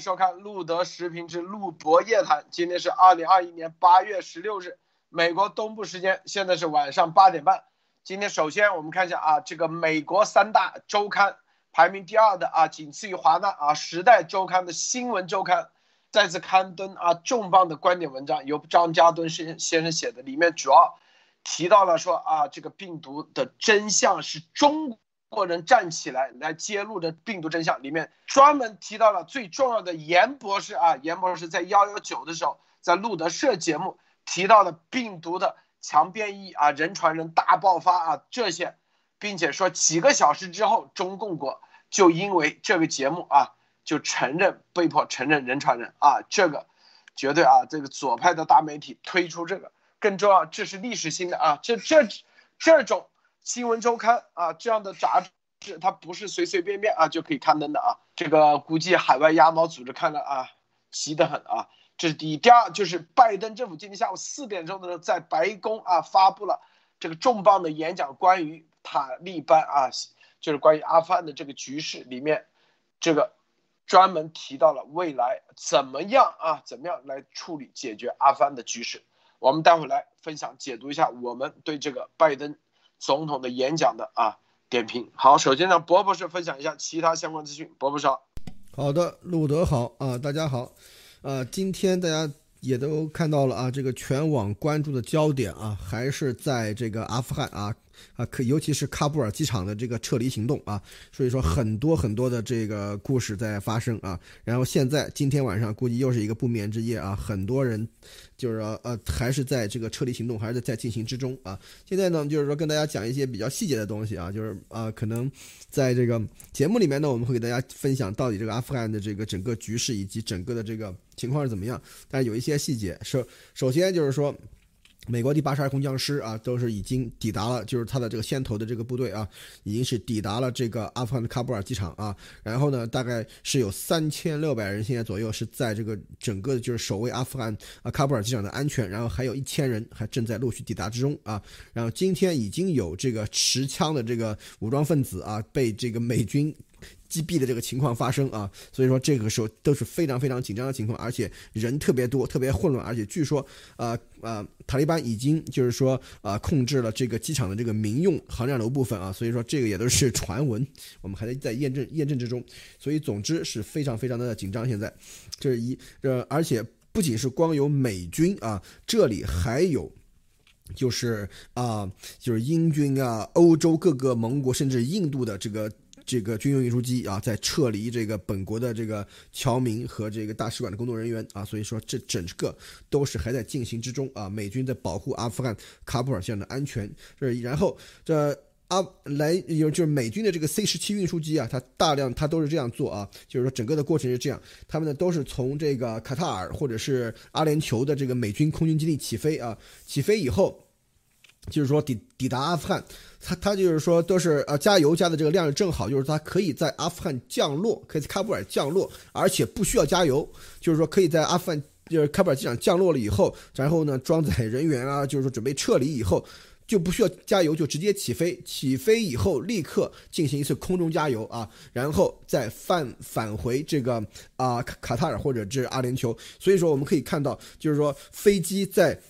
收看路德时评之路博夜谈。今天是二零二一年八月十六日，美国东部时间，现在是晚上八点半。今天首先我们看一下啊，这个美国三大周刊排名第二的啊，仅次于华纳啊，《时代周刊》的新闻周刊再次刊登啊重磅的观点文章，由张家敦先先生写的，里面主要提到了说啊，这个病毒的真相是中。国人站起来来揭露的病毒真相，里面专门提到了最重要的严博士啊，严博士在幺幺九的时候，在路德社节目提到的病毒的强变异啊，人传人大爆发啊这些，并且说几个小时之后，中共国就因为这个节目啊，就承认被迫承认人传人啊，这个绝对啊，这个左派的大媒体推出这个更重要，这是历史性的啊，这这这种。新闻周刊啊，这样的杂志它不是随随便便啊就可以刊登的啊。这个估计海外鸭毛组织看了啊，急得很啊。这是第一，第二就是拜登政府今天下午四点钟的时候在白宫啊发布了这个重磅的演讲，关于塔利班啊，就是关于阿富汗的这个局势里面，这个专门提到了未来怎么样啊，怎么样来处理解决阿富汗的局势。我们待会来分享解读一下我们对这个拜登。总统的演讲的啊点评好，首先呢，博博士分享一下其他相关资讯。博博士，好的，路德好啊，大家好，呃，今天大家也都看到了啊，这个全网关注的焦点啊，还是在这个阿富汗啊。啊，可尤其是喀布尔机场的这个撤离行动啊，所以说很多很多的这个故事在发生啊。然后现在今天晚上估计又是一个不眠之夜啊，很多人就是说呃还是在这个撤离行动还是在进行之中啊。现在呢就是说跟大家讲一些比较细节的东西啊，就是啊可能在这个节目里面呢我们会给大家分享到底这个阿富汗的这个整个局势以及整个的这个情况是怎么样，但有一些细节首首先就是说。美国第八十二空降师啊，都是已经抵达了，就是他的这个先头的这个部队啊，已经是抵达了这个阿富汗的喀布尔机场啊。然后呢，大概是有三千六百人现在左右是在这个整个就是守卫阿富汗啊喀布尔机场的安全，然后还有一千人还正在陆续抵达之中啊。然后今天已经有这个持枪的这个武装分子啊被这个美军。击毙的这个情况发生啊，所以说这个时候都是非常非常紧张的情况，而且人特别多，特别混乱，而且据说，呃呃，塔利班已经就是说，呃，控制了这个机场的这个民用航站楼部分啊，所以说这个也都是传闻，我们还在在验证验证之中，所以总之是非常非常的紧张。现在，这是一，呃，而且不仅是光有美军啊，这里还有，就是啊，就是英军啊，欧洲各个盟国，甚至印度的这个。这个军用运输机啊，在撤离这个本国的这个侨民和这个大使馆的工作人员啊，所以说这整个都是还在进行之中啊。美军在保护阿富汗喀布尔线的安全，这然后这阿来有就是美军的这个 C 十七运输机啊，它大量它都是这样做啊，就是说整个的过程是这样，他们呢都是从这个卡塔尔或者是阿联酋的这个美军空军基地起飞啊，起飞以后。就是说抵抵达阿富汗，他他就是说都是呃加油加的这个量正好，就是他可以在阿富汗降落，可以在喀布尔降落，而且不需要加油，就是说可以在阿富汗就是喀布尔机场降落了以后，然后呢装载人员啊，就是说准备撤离以后，就不需要加油，就直接起飞，起飞以后立刻进行一次空中加油啊，然后再返返回这个啊卡卡塔尔或者是阿联酋，所以说我们可以看到，就是说飞机在。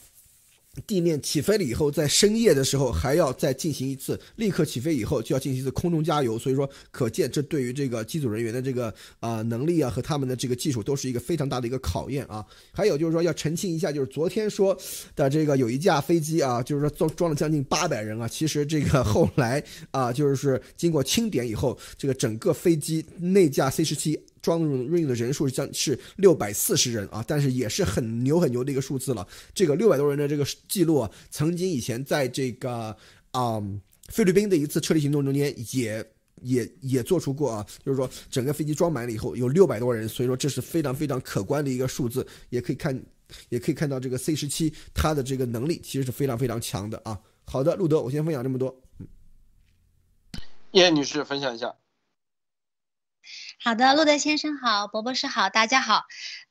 地面起飞了以后，在深夜的时候还要再进行一次，立刻起飞以后就要进行一次空中加油，所以说可见这对于这个机组人员的这个啊能力啊和他们的这个技术都是一个非常大的一个考验啊。还有就是说要澄清一下，就是昨天说的这个有一架飞机啊，就是说装装了将近八百人啊，其实这个后来啊就是经过清点以后，这个整个飞机那架 C 十七。装运的人数将是六百四十人啊，但是也是很牛很牛的一个数字了。这个六百多人的这个记录啊，曾经以前在这个啊菲律宾的一次撤离行动中间也也也做出过啊，就是说整个飞机装满了以后有六百多人，所以说这是非常非常可观的一个数字。也可以看，也可以看到这个 C 十七它的这个能力其实是非常非常强的啊。好的，路德，我先分享这么多。嗯叶女士分享一下。好的，路德先生好，博博士好，大家好。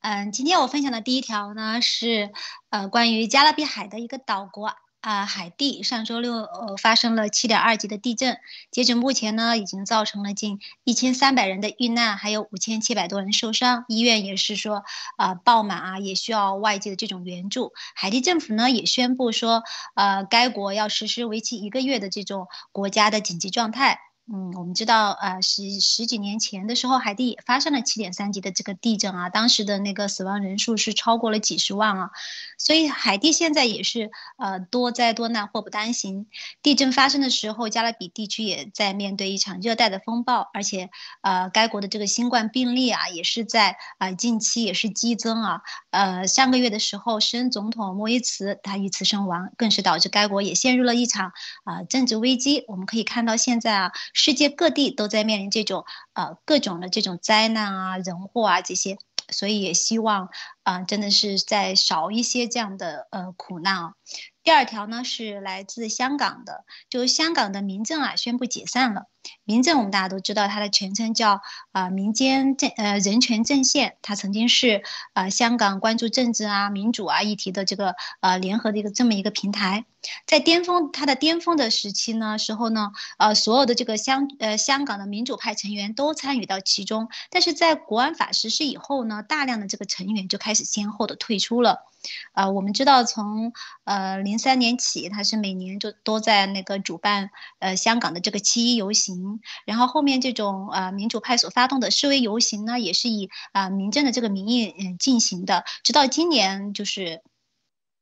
嗯，今天我分享的第一条呢是，呃，关于加勒比海的一个岛国啊，海地上周六呃发生了七点二级的地震，截止目前呢，已经造成了近一千三百人的遇难，还有五千七百多人受伤，医院也是说啊爆满啊，也需要外界的这种援助。海地政府呢也宣布说，呃，该国要实施为期一个月的这种国家的紧急状态。嗯，我们知道，呃，十十几年前的时候，海地也发生了七点三级的这个地震啊，当时的那个死亡人数是超过了几十万啊，所以海地现在也是呃多灾多难，祸不单行。地震发生的时候，加勒比地区也在面对一场热带的风暴，而且呃，该国的这个新冠病例啊，也是在啊近期也是激增啊。呃，上个月的时候，时任总统莫伊茨他遇刺身亡，更是导致该国也陷入了一场啊政治危机。我们可以看到现在啊。世界各地都在面临这种呃各种的这种灾难啊、人祸啊这些，所以也希望啊，真的是在少一些这样的呃苦难啊。第二条呢是来自香港的，就香港的民政啊宣布解散了。民政我们大家都知道，它的全称叫啊民间政呃人权阵线，它曾经是啊香港关注政治啊民主啊议题的这个呃联合的一个这么一个平台。在巅峰它的巅峰的时期呢时候呢，呃所有的这个香呃香港的民主派成员都参与到其中，但是在国安法实施以后呢，大量的这个成员就开开始先后的退出了。呃，我们知道从呃零三年起，他是每年就都在那个主办呃香港的这个七一游行，然后后面这种呃民主派所发动的示威游行呢，也是以啊民政的这个名义嗯进行的，直到今年就是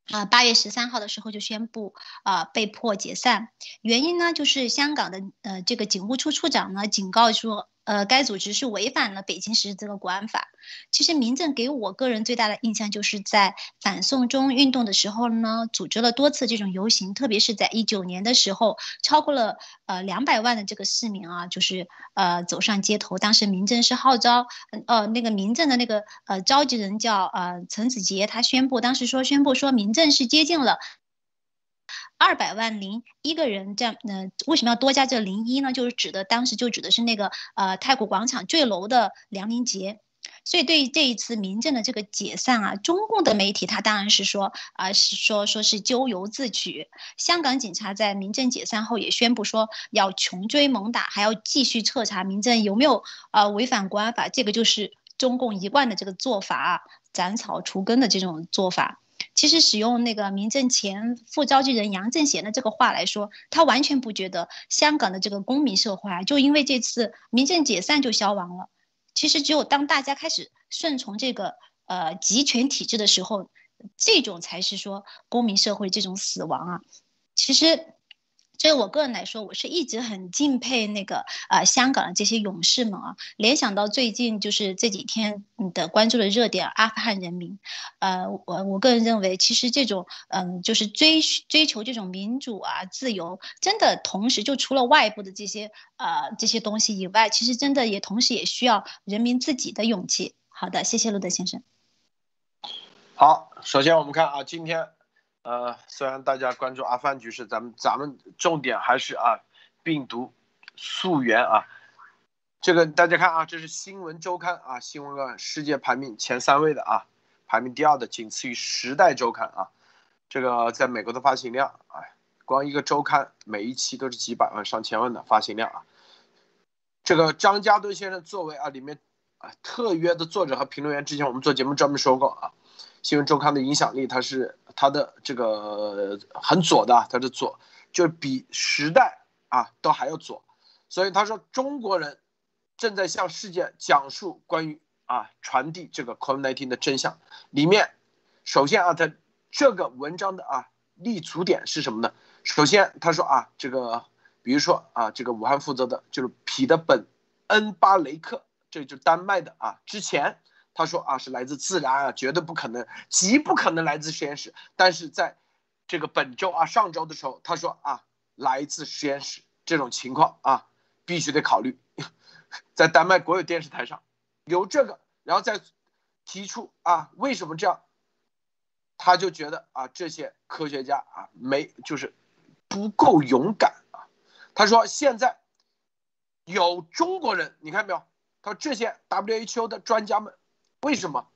啊八月十三号的时候就宣布啊被迫解散，原因呢就是香港的呃这个警务处处长呢警告说。呃，该组织是违反了北京市这个国安法。其实民政给我个人最大的印象，就是在反送中运动的时候呢，组织了多次这种游行，特别是在一九年的时候，超过了呃两百万的这个市民啊，就是呃走上街头。当时民政是号召，呃那个民政的那个呃召集人叫呃陈子杰，他宣布当时说宣布说民政是接近了。二百万零一个人，这样，呃，为什么要多加这零一呢？就是指的当时就指的是那个呃太古广场坠楼的梁林杰。所以对于这一次民政的这个解散啊，中共的媒体他当然是说啊，是说说是咎由自取。香港警察在民政解散后也宣布说要穷追猛打，还要继续彻查民政有没有啊违反国安法。这个就是中共一贯的这个做法，斩草除根的这种做法。其实使用那个民政前副召集人杨正贤的这个话来说，他完全不觉得香港的这个公民社会啊，就因为这次民政解散就消亡了。其实只有当大家开始顺从这个呃集权体制的时候，这种才是说公民社会这种死亡啊。其实。所以我个人来说，我是一直很敬佩那个呃香港的这些勇士们啊。联想到最近就是这几天你的关注的热点阿富汗人民，呃，我我个人认为，其实这种嗯就是追追求这种民主啊自由，真的同时就除了外部的这些呃这些东西以外，其实真的也同时也需要人民自己的勇气。好的，谢谢路德先生。好，首先我们看啊，今天。呃，虽然大家关注阿富汗局势，咱们咱们重点还是啊，病毒溯源啊。这个大家看啊，这是新闻周刊啊，新闻的世界排名前三位的啊，排名第二的仅次于时代周刊啊。这个在美国的发行量啊，光一个周刊每一期都是几百万上千万的发行量啊。这个张家敦先生作为啊里面啊特约的作者和评论员，之前我们做节目专门说过啊。新闻周刊的影响力，它是它的这个很左的，它是左，就是比时代啊都还要左，所以他说中国人正在向世界讲述关于啊传递这个 COVID-19 的真相。里面首先啊，他这个文章的啊立足点是什么呢？首先他说啊，这个比如说啊，这个武汉负责的就是彼得本恩巴雷克，这就是丹麦的啊，之前。他说啊，是来自自然啊，绝对不可能，极不可能来自实验室。但是在这个本周啊，上周的时候，他说啊，来自实验室这种情况啊，必须得考虑。在丹麦国有电视台上有这个，然后再提出啊，为什么这样？他就觉得啊，这些科学家啊，没就是不够勇敢啊。他说现在有中国人，你看没有？他说这些 WHO 的专家们。为什么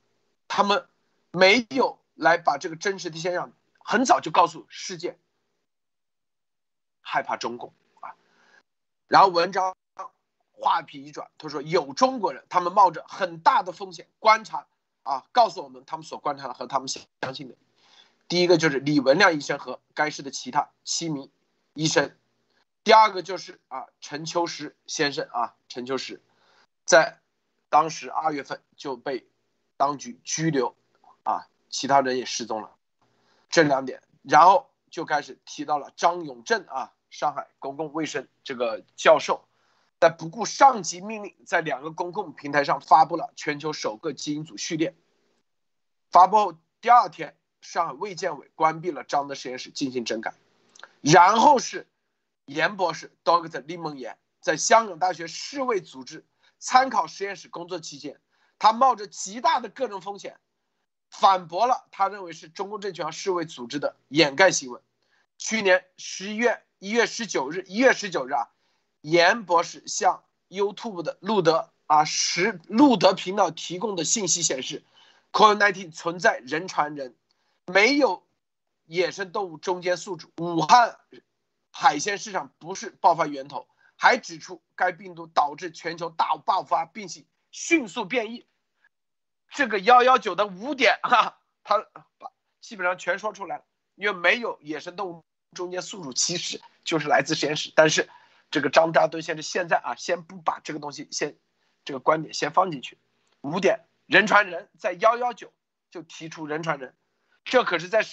他们没有来把这个真实的现象很早就告诉世界？害怕中共啊。然后文章话题一转，他说有中国人，他们冒着很大的风险观察啊，告诉我们他们所观察的和他们相相信的。第一个就是李文亮医生和该市的其他七名医生，第二个就是啊陈秋实先生啊陈秋实，在当时二月份就被当局拘留啊，其他人也失踪了，这两点，然后就开始提到了张永正啊上海公共卫生这个教授，在不顾上级命令，在两个公共平台上发布了全球首个基因组序列，发布后第二天。上海卫健委关闭了张的实验室进行整改，然后是严博士，Doctor 李梦妍在香港大学世卫组织参考实验室工作期间，他冒着极大的个人风险，反驳了他认为是中共政权和世卫组织的掩盖新闻。去年十一月一月十九日，一月十九日啊，严博士向 YouTube 的路德啊十路德频道提供的信息显示，COVID-19 存在人传人。没有野生动物中间宿主，武汉海鲜市场不是爆发源头，还指出该病毒导致全球大爆发，并且迅速变异。这个幺幺九的五点哈，他把基本上全说出来了。因为没有野生动物中间宿主，其实就是来自实验室。但是这个张扎敦先生现在啊，先不把这个东西先这个观点先放进去。五点人传人，在幺幺九就提出人传人。这可是在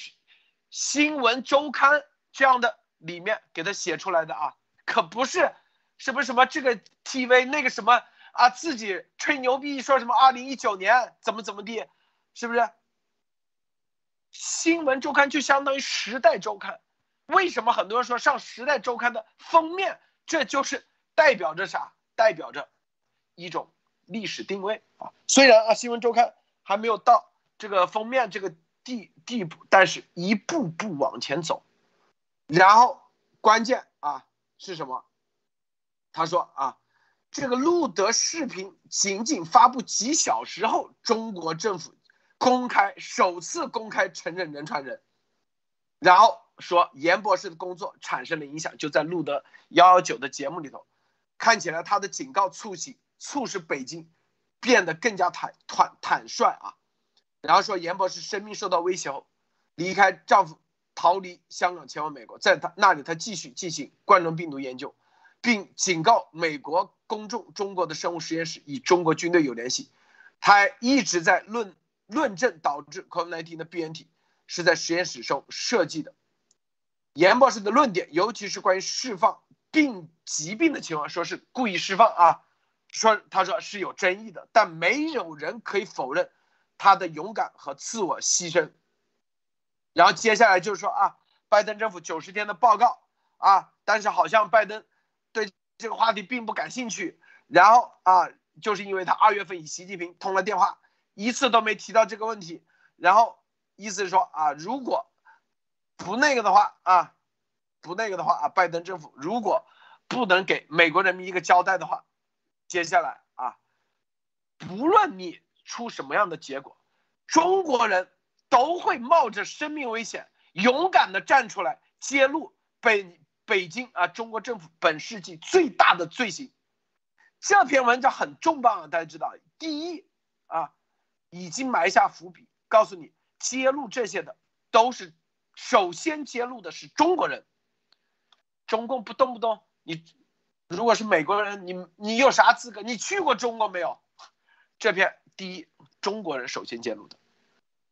新闻周刊这样的里面给他写出来的啊，可不是什么什么这个 TV 那个什么啊，自己吹牛逼说什么二零一九年怎么怎么地，是不是？新闻周刊就相当于时代周刊，为什么很多人说上时代周刊的封面？这就是代表着啥？代表着一种历史定位啊。虽然啊，新闻周刊还没有到这个封面这个。地地步，但是一步步往前走，然后关键啊是什么？他说啊，这个路德视频仅仅发布几小时后，中国政府公开首次公开承认人传人，然后说严博士的工作产生了影响，就在路德幺幺九的节目里头，看起来他的警告促进促使北京变得更加坦坦坦率啊。然后说严博士生命受到威胁后，离开丈夫，逃离香港，前往美国，在他那里，他继续进行冠状病毒研究，并警告美国公众，中国的生物实验室与中国军队有联系。他一直在论论证导致 COVID-19 的变体是在实验室中设计的。严博士的论点，尤其是关于释放病疾病的情况，说是故意释放啊，说他说是有争议的，但没有人可以否认。他的勇敢和自我牺牲，然后接下来就是说啊，拜登政府九十天的报告啊，但是好像拜登对这个话题并不感兴趣。然后啊，就是因为他二月份与习近平通了电话，一次都没提到这个问题。然后意思是说啊，如果不那个的话啊，不那个的话啊，拜登政府如果不能给美国人民一个交代的话，接下来啊，不论你。出什么样的结果，中国人都会冒着生命危险，勇敢的站出来揭露北北京啊，中国政府本世纪最大的罪行。这篇文章很重磅啊，大家知道，第一啊，已经埋下伏笔，告诉你揭露这些的都是首先揭露的是中国人。中共不动不动，你如果是美国人，你你有啥资格？你去过中国没有？这篇。第一，中国人首先揭露的；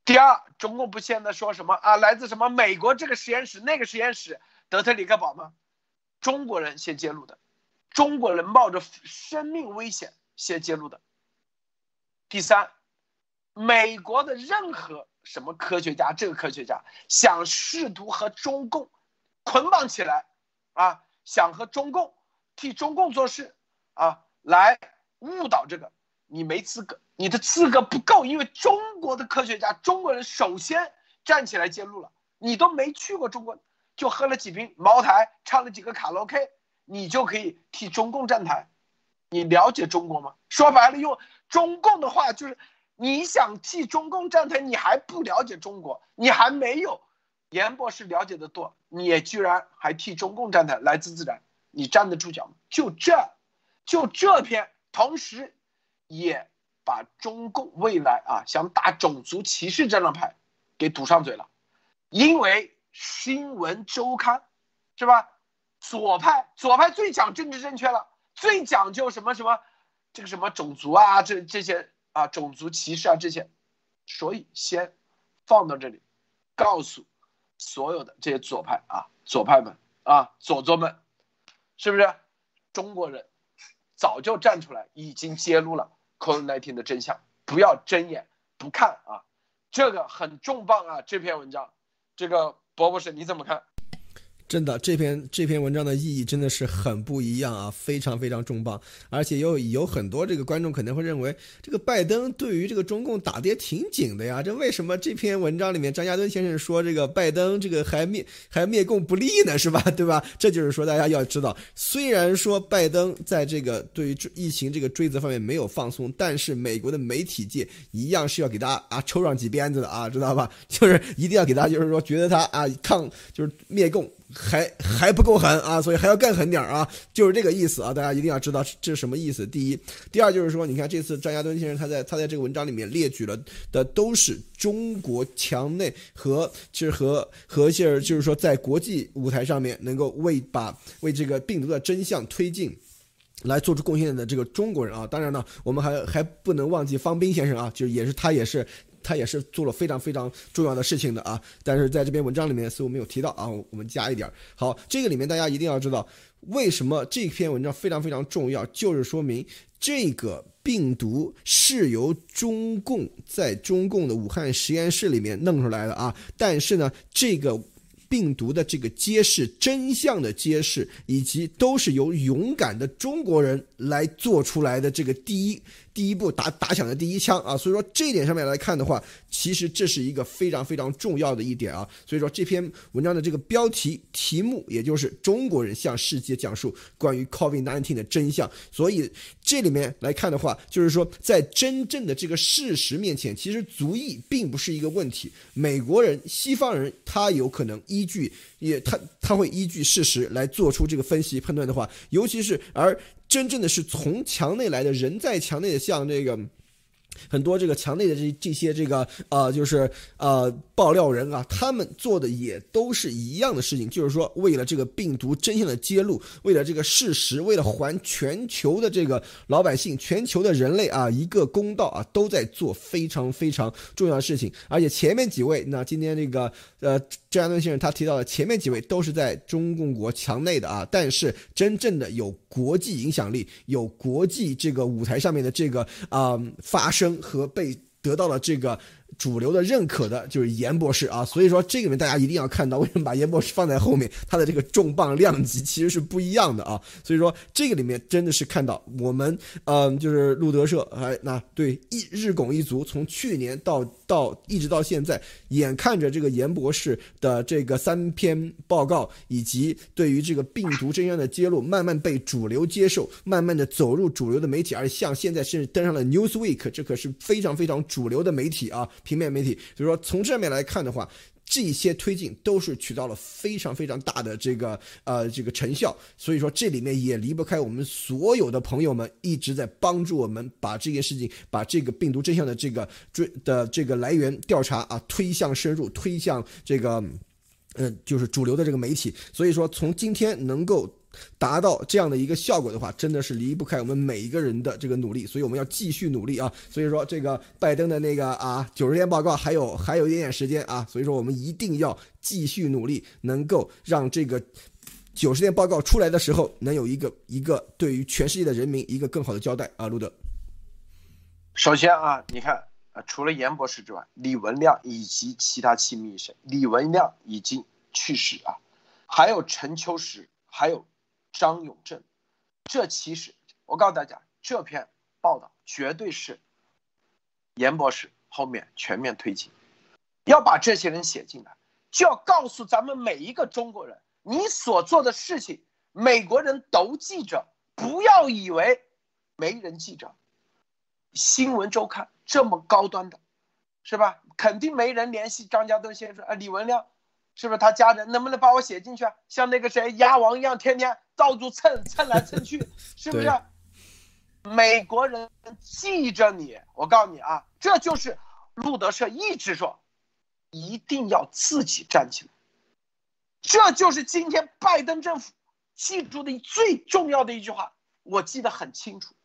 第二，中共不现在说什么啊？来自什么美国这个实验室、那个实验室，德特里克堡吗？中国人先揭露的，中国人冒着生命危险先揭露的。第三，美国的任何什么科学家，这个科学家想试图和中共捆绑起来啊，想和中共替中共做事啊，来误导这个。你没资格，你的资格不够，因为中国的科学家、中国人首先站起来揭露了。你都没去过中国，就喝了几瓶茅台，唱了几个卡拉 OK，你就可以替中共站台？你了解中国吗？说白了，用中共的话就是，你想替中共站台，你还不了解中国，你还没有严博士了解的多。你也居然还替中共站台，来自自然，你站得住脚吗？就这，就这篇，同时也把中共未来啊想打种族歧视这张牌给堵上嘴了，因为新闻周刊是吧？左派，左派最讲政治正确了，最讲究什么什么，这个什么种族啊，这这些啊种族歧视啊这些，所以先放到这里，告诉。所有的这些左派啊，左派们啊，左左们，是不是中国人早就站出来，已经揭露了 COVID-19 的真相？不要睁眼不看啊！这个很重磅啊！这篇文章，这个博博士你怎么看？真的，这篇这篇文章的意义真的是很不一样啊，非常非常重磅，而且有有很多这个观众可能会认为，这个拜登对于这个中共打的也挺紧的呀，这为什么这篇文章里面张家墩先生说这个拜登这个还灭还灭共不利呢？是吧？对吧？这就是说大家要知道，虽然说拜登在这个对于疫情这个追责方面没有放松，但是美国的媒体界一样是要给他啊抽上几鞭子的啊，知道吧？就是一定要给他，就是说觉得他啊抗就是灭共。还还不够狠啊，所以还要更狠点啊，就是这个意思啊，大家一定要知道这是什么意思。第一，第二就是说，你看这次张家墩先生他在他在这个文章里面列举了的都是中国墙内和就是和和些就是说在国际舞台上面能够为把为这个病毒的真相推进来做出贡献的这个中国人啊，当然呢，我们还还不能忘记方斌先生啊，就也是他也是。他也是做了非常非常重要的事情的啊，但是在这篇文章里面似乎没有提到啊，我们加一点。好，这个里面大家一定要知道，为什么这篇文章非常非常重要，就是说明这个病毒是由中共在中共的武汉实验室里面弄出来的啊，但是呢，这个。病毒的这个揭示真相的揭示，以及都是由勇敢的中国人来做出来的这个第一第一步打打响的第一枪啊，所以说这一点上面来看的话，其实这是一个非常非常重要的一点啊，所以说这篇文章的这个标题题目，也就是中国人向世界讲述关于 COVID-19 的真相，所以这里面来看的话，就是说在真正的这个事实面前，其实族裔并不是一个问题，美国人、西方人他有可能依。据也，他他会依据事实来做出这个分析判断的话，尤其是而真正的是从墙内来的人在墙内的，像这个。很多这个墙内的这这些这个呃，就是呃爆料人啊，他们做的也都是一样的事情，就是说为了这个病毒真相的揭露，为了这个事实，为了还全球的这个老百姓、全球的人类啊一个公道啊，都在做非常非常重要的事情。而且前面几位，那今天这个呃张亚东先生他提到的前面几位都是在中共国墙内的啊，但是真正的有国际影响力、有国际这个舞台上面的这个啊发生。和被得到了这个。主流的认可的就是严博士啊，所以说这个里面大家一定要看到，为什么把严博士放在后面，他的这个重磅量级其实是不一样的啊。所以说这个里面真的是看到我们，嗯，就是路德社，哎，那对一日拱一卒，从去年到到一直到现在，眼看着这个严博士的这个三篇报告，以及对于这个病毒真相的揭露，慢慢被主流接受，慢慢的走入主流的媒体，而像现在甚至登上了 Newsweek，这可是非常非常主流的媒体啊。平面媒体，所以说从这面来看的话，这些推进都是取到了非常非常大的这个呃这个成效。所以说这里面也离不开我们所有的朋友们一直在帮助我们把这件事情，把这个病毒真相的这个追的这个来源调查啊推向深入，推向这个嗯就是主流的这个媒体。所以说从今天能够。达到这样的一个效果的话，真的是离不开我们每一个人的这个努力，所以我们要继续努力啊！所以说，这个拜登的那个啊九十天报告还有还有一点点时间啊，所以说我们一定要继续努力，能够让这个九十天报告出来的时候，能有一个一个对于全世界的人民一个更好的交代啊！路德，首先啊，你看啊，除了严博士之外，李文亮以及其他七名医生，李文亮已经去世啊，还有陈秋实，还有。张永正，这其实我告诉大家，这篇报道绝对是严博士后面全面推进，要把这些人写进来，就要告诉咱们每一个中国人，你所做的事情，美国人都记着，不要以为没人记着。新闻周刊这么高端的，是吧？肯定没人联系张家墩先生啊，李文亮是不是他家人能不能把我写进去啊？像那个谁鸭王一样，天天到处蹭蹭来蹭去，是不是？美国人记着你，我告诉你啊，这就是路德社一直说，一定要自己站起来。这就是今天拜登政府记住的最重要的一句话，我记得很清楚。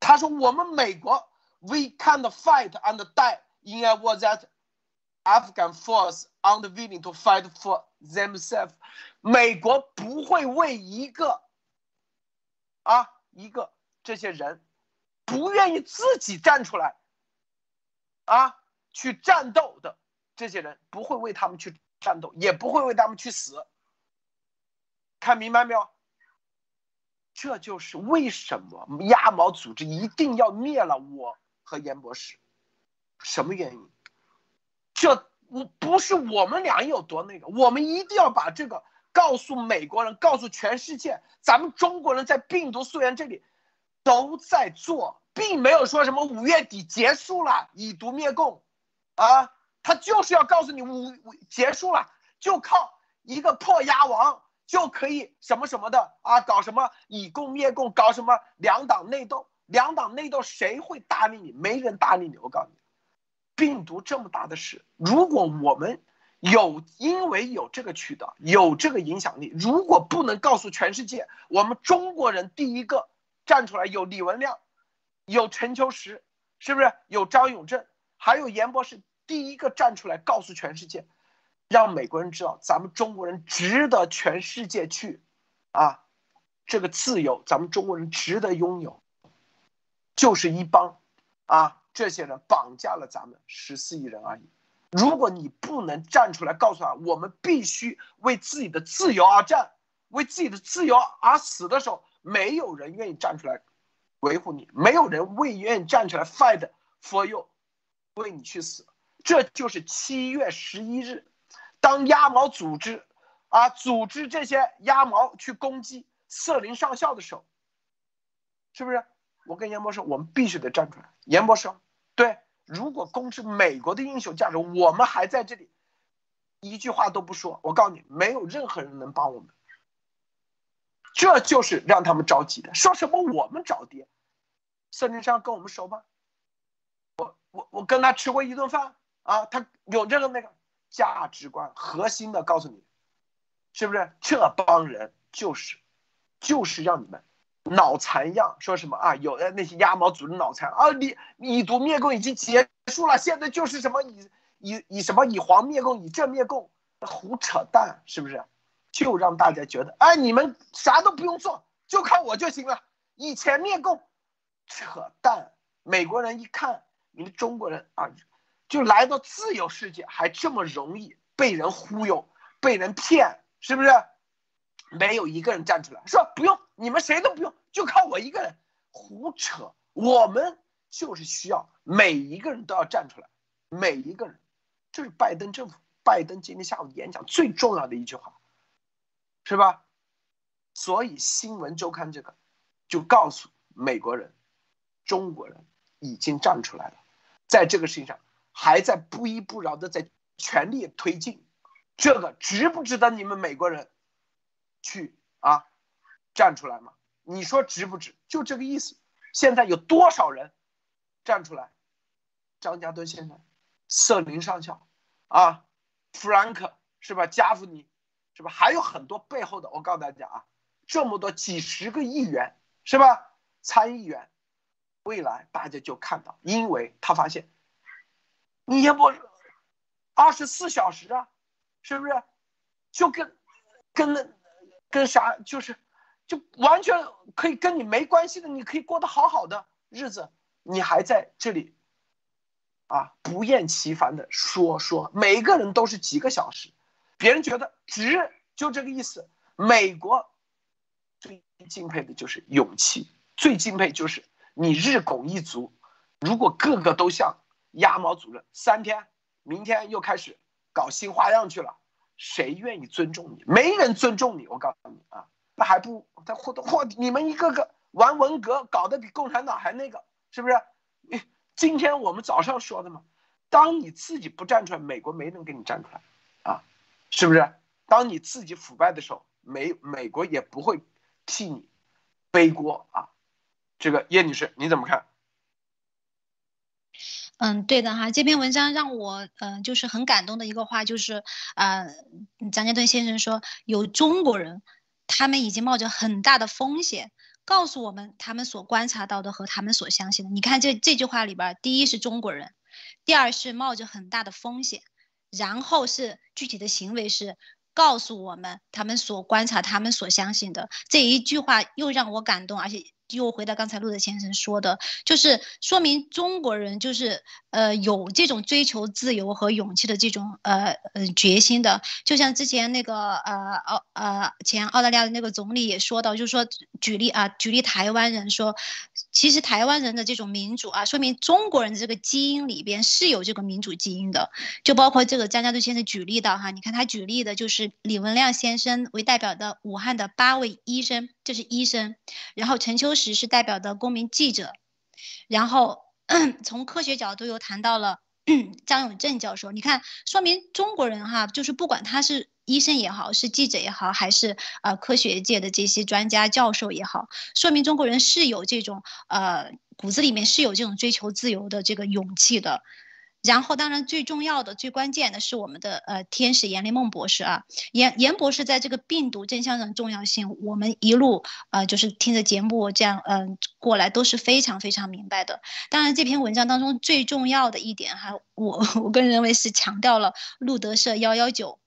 他说：“我们美国，we can't fight and die in a war that Afghan force aren't willing to fight for themselves。”美国不会为一个啊一个这些人不愿意自己站出来啊去战斗的这些人，不会为他们去。战斗也不会为他们去死，看明白没有？这就是为什么鸭毛组织一定要灭了我和严博士，什么原因？这我不是我们俩有多那个，我们一定要把这个告诉美国人，告诉全世界，咱们中国人在病毒溯源这里都在做，并没有说什么五月底结束了，以毒灭共，啊。他就是要告诉你，五五结束了，就靠一个破鸭王就可以什么什么的啊，搞什么以共灭共，搞什么两党内斗，两党内斗谁会搭理你？没人搭理你。我告诉你，病毒这么大的事，如果我们有因为有这个渠道，有这个影响力，如果不能告诉全世界，我们中国人第一个站出来，有李文亮，有陈秋实，是不是？有张永正，还有严博士。第一个站出来告诉全世界，让美国人知道咱们中国人值得全世界去，啊，这个自由咱们中国人值得拥有，就是一帮，啊，这些人绑架了咱们十四亿人而已。如果你不能站出来告诉他，我们必须为自己的自由而战，为自己的自由而死的时候，没有人愿意站出来维护你，没有人为愿意站出来 fight for you，为你去死。这就是七月十一日，当鸭毛组织啊组织这些鸭毛去攻击瑟林上校的时候，是不是？我跟严博士，我们必须得站出来。严博士，对，如果攻击美国的英雄价值，我们还在这里，一句话都不说，我告诉你，没有任何人能帮我们。这就是让他们着急的。说什么我们找爹？孙中山跟我们熟吗？我我我跟他吃过一顿饭。啊，他有这个那个价值观核心的，告诉你，是不是？这帮人就是，就是让你们脑残样，说什么啊？有的那些鸭毛组织脑残啊，你以毒灭共已经结束了，现在就是什么以以以什么以黄灭共，以正灭共，胡扯淡，是不是？就让大家觉得，哎，你们啥都不用做，就靠我就行了。以前灭共，扯淡。美国人一看你们中国人啊。就来到自由世界还这么容易被人忽悠、被人骗，是不是？没有一个人站出来说不用，你们谁都不用，就靠我一个人，胡扯！我们就是需要每一个人都要站出来，每一个人，这是拜登政府，拜登今天下午演讲最重要的一句话，是吧？所以新闻周刊这个就告诉美国人、中国人已经站出来了，在这个事情上。还在不依不饶的在全力推进，这个值不值得你们美国人去啊站出来吗？你说值不值？就这个意思。现在有多少人站出来？张家墩先生、瑟林上校啊，弗兰克是吧？加夫尼是吧？还有很多背后的。我告诉大家啊，这么多几十个议员是吧？参议员，未来大家就看到，因为他发现。你也不二十四小时啊，是不是？就跟跟那跟啥，就是就完全可以跟你没关系的，你可以过得好好的日子，你还在这里啊，不厌其烦的说说，每个人都是几个小时，别人觉得值，就这个意思。美国最敬佩的就是勇气，最敬佩就是你日拱一卒，如果个个都像。鸭毛组织三天，明天又开始搞新花样去了。谁愿意尊重你？没人尊重你。我告诉你啊，那还不他或或你们一个个玩文革，搞得比共产党还那个，是不是？你今天我们早上说的嘛，当你自己不站出来，美国没人给你站出来，啊，是不是？当你自己腐败的时候，美美国也不会替你背锅啊。这个叶女士你怎么看？嗯，对的哈，这篇文章让我嗯就是很感动的一个话就是，呃，张家墩先生说有中国人，他们已经冒着很大的风险告诉我们他们所观察到的和他们所相信的。你看这这句话里边，第一是中国人，第二是冒着很大的风险，然后是具体的行为是告诉我们他们所观察、他们所相信的这一句话又让我感动，而且。又回到刚才陆德先生说的，就是说明中国人就是呃有这种追求自由和勇气的这种呃呃决心的。就像之前那个呃澳呃前澳大利亚的那个总理也说到，就是说举例啊，举例台湾人说，其实台湾人的这种民主啊，说明中国人的这个基因里边是有这个民主基因的。就包括这个张家墩先生举例的哈，你看他举例的就是李文亮先生为代表的武汉的八位医生，这是医生，然后陈秋。实是代表的公民记者，然后 从科学角度又谈到了 张永正教授。你看，说明中国人哈，就是不管他是医生也好，是记者也好，还是呃科学界的这些专家教授也好，说明中国人是有这种呃骨子里面是有这种追求自由的这个勇气的。然后，当然最重要的、最关键的是我们的呃天使严立梦博士啊，严严博士在这个病毒真相上的重要性，我们一路呃就是听着节目这样嗯过来都是非常非常明白的。当然，这篇文章当中最重要的一点哈，我 我个人认为是强调了路德社幺幺九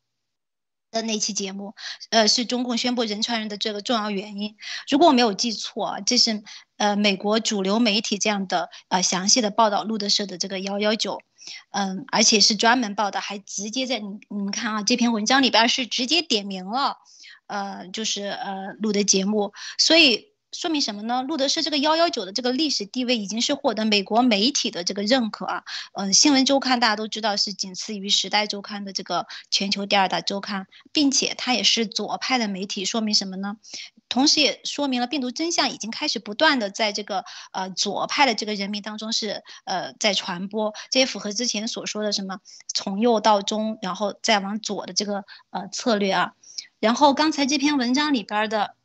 的那期节目，呃，是中共宣布人传人的这个重要原因。如果我没有记错，这是呃美国主流媒体这样的呃详细的报道路德社的这个幺幺九。嗯，而且是专门报道，还直接在你你们看啊，这篇文章里边是直接点名了，呃，就是呃录的节目，所以说明什么呢？路德是这个幺幺九的这个历史地位已经是获得美国媒体的这个认可啊。嗯，新闻周刊大家都知道是仅次于时代周刊的这个全球第二大周刊，并且它也是左派的媒体，说明什么呢？同时也说明了病毒真相已经开始不断的在这个呃左派的这个人民当中是呃在传播，这也符合之前所说的什么从右到中，然后再往左的这个呃策略啊。然后刚才这篇文章里边的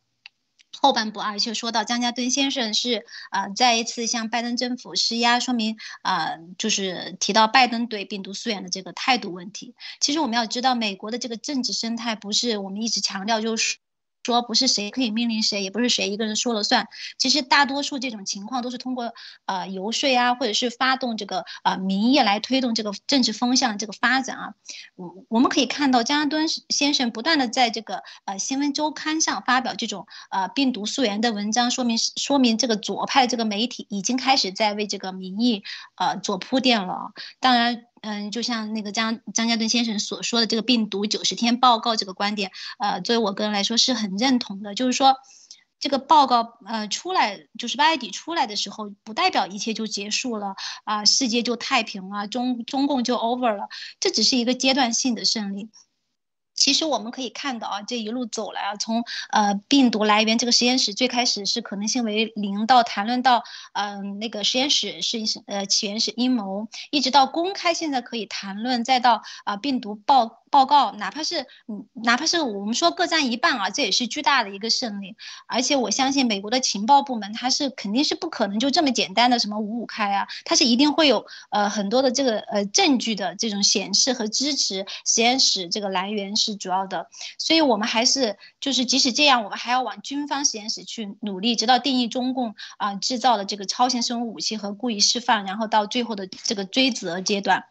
后半部啊，就说到江家墩先生是啊再一次向拜登政府施压，说明啊就是提到拜登对病毒溯源的这个态度问题。其实我们要知道，美国的这个政治生态不是我们一直强调就是。说不是谁可以命令谁，也不是谁一个人说了算。其实大多数这种情况都是通过呃游说啊，或者是发动这个呃民意来推动这个政治风向这个发展啊。我我们可以看到，江敦先生不断的在这个呃新闻周刊上发表这种呃病毒溯源的文章，说明说明这个左派这个媒体已经开始在为这个民意呃做铺垫了。当然。嗯，就像那个张张家墩先生所说的这个病毒九十天报告这个观点，呃，作为我个人来说是很认同的。就是说，这个报告呃出来，就是八月底出来的时候，不代表一切就结束了啊，世界就太平了，中中共就 over 了，这只是一个阶段性的胜利。其实我们可以看到啊，这一路走来啊，从呃病毒来源这个实验室最开始是可能性为零，到谈论到嗯那个实验室是呃起源是阴谋，一直到公开现在可以谈论，再到啊病毒报。报告，哪怕是嗯，哪怕是我们说各占一半啊，这也是巨大的一个胜利。而且我相信美国的情报部门，它是肯定是不可能就这么简单的什么五五开啊，它是一定会有呃很多的这个呃证据的这种显示和支持实验室这个来源是主要的。所以我们还是就是即使这样，我们还要往军方实验室去努力，直到定义中共啊制造的这个超限生物武器和故意释放，然后到最后的这个追责阶段。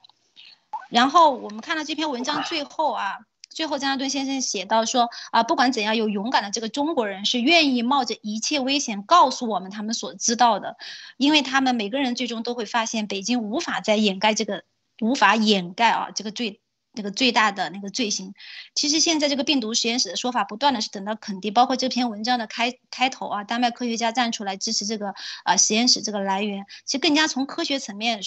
然后我们看到这篇文章最后啊，最后张家墩先生写到说啊，不管怎样，有勇敢的这个中国人是愿意冒着一切危险告诉我们他们所知道的，因为他们每个人最终都会发现北京无法再掩盖这个，无法掩盖啊这个最那个最大的那个罪行。其实现在这个病毒实验室的说法不断的是等到肯定，包括这篇文章的开开头啊，丹麦科学家站出来支持这个啊实验室这个来源，其实更加从科学层面。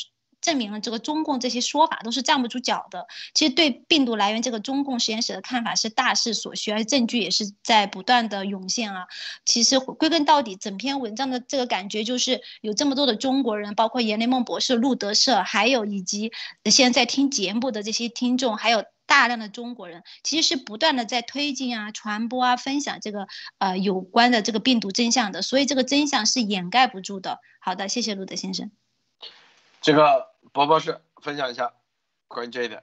证明了这个中共这些说法都是站不住脚的。其实对病毒来源这个中共实验室的看法是大势所趋，而证据也是在不断的涌现啊。其实归根到底，整篇文章的这个感觉就是有这么多的中国人，包括阎连梦博士、路德社，还有以及现在听节目的这些听众，还有大量的中国人其实是不断的在推进啊、传播啊、分享这个呃有关的这个病毒真相的，所以这个真相是掩盖不住的。好的，谢谢路德先生。这个博博士分享一下关于这一点。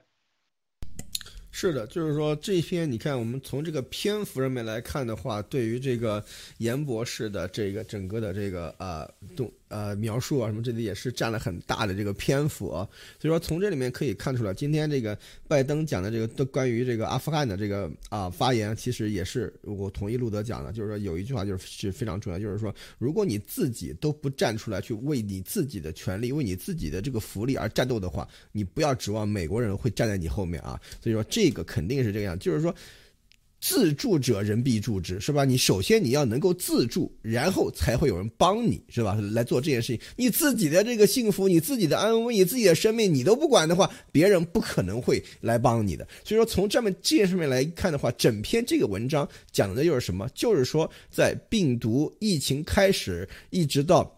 是的，就是说这篇你看，我们从这个篇幅上面来看的话，对于这个严博士的这个整个的这个啊动呃描述啊什么，这里也是占了很大的这个篇幅啊。所以说从这里面可以看出来，今天这个拜登讲的这个都关于这个阿富汗的这个啊发言，其实也是我同意路德讲的，就是说有一句话就是是非常重要，就是说如果你自己都不站出来去为你自己的权利、为你自己的这个福利而战斗的话，你不要指望美国人会站在你后面啊。所以说。这个肯定是这样，就是说，自助者人必助之，是吧？你首先你要能够自助，然后才会有人帮你，是吧？来做这件事情，你自己的这个幸福、你自己的安危、你自己的生命，你都不管的话，别人不可能会来帮你的。所以说，从这么这件事面来看的话，整篇这个文章讲的就是什么？就是说，在病毒疫情开始一直到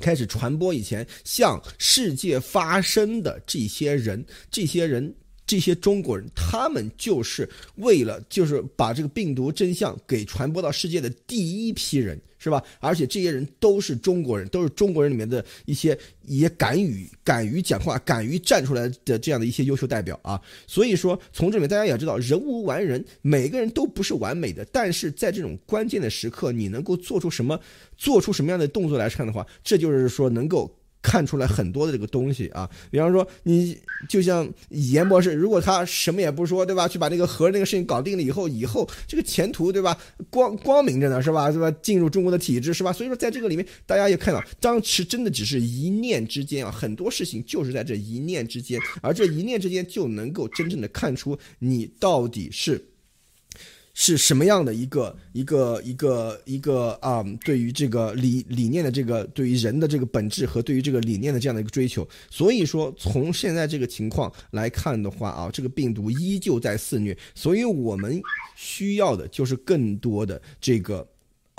开始传播以前，向世界发声的这些人，这些人。这些中国人，他们就是为了就是把这个病毒真相给传播到世界的第一批人，是吧？而且这些人都是中国人，都是中国人里面的一些也敢于敢于讲话、敢于站出来的这样的一些优秀代表啊。所以说，从这里面大家也知道，人无完人，每个人都不是完美的。但是在这种关键的时刻，你能够做出什么，做出什么样的动作来看的话，这就是说能够。看出来很多的这个东西啊，比方说你就像严博士，如果他什么也不说，对吧？去把那个核那个事情搞定了以后，以后这个前途，对吧？光光明着呢，是吧？对吧？进入中国的体制，是吧？所以说，在这个里面，大家也看到，当时真的只是一念之间啊，很多事情就是在这一念之间，而这一念之间就能够真正的看出你到底是。是什么样的一个一个一个一个啊？对于这个理理念的这个，对于人的这个本质和对于这个理念的这样的一个追求，所以说从现在这个情况来看的话啊，这个病毒依旧在肆虐，所以我们需要的就是更多的这个。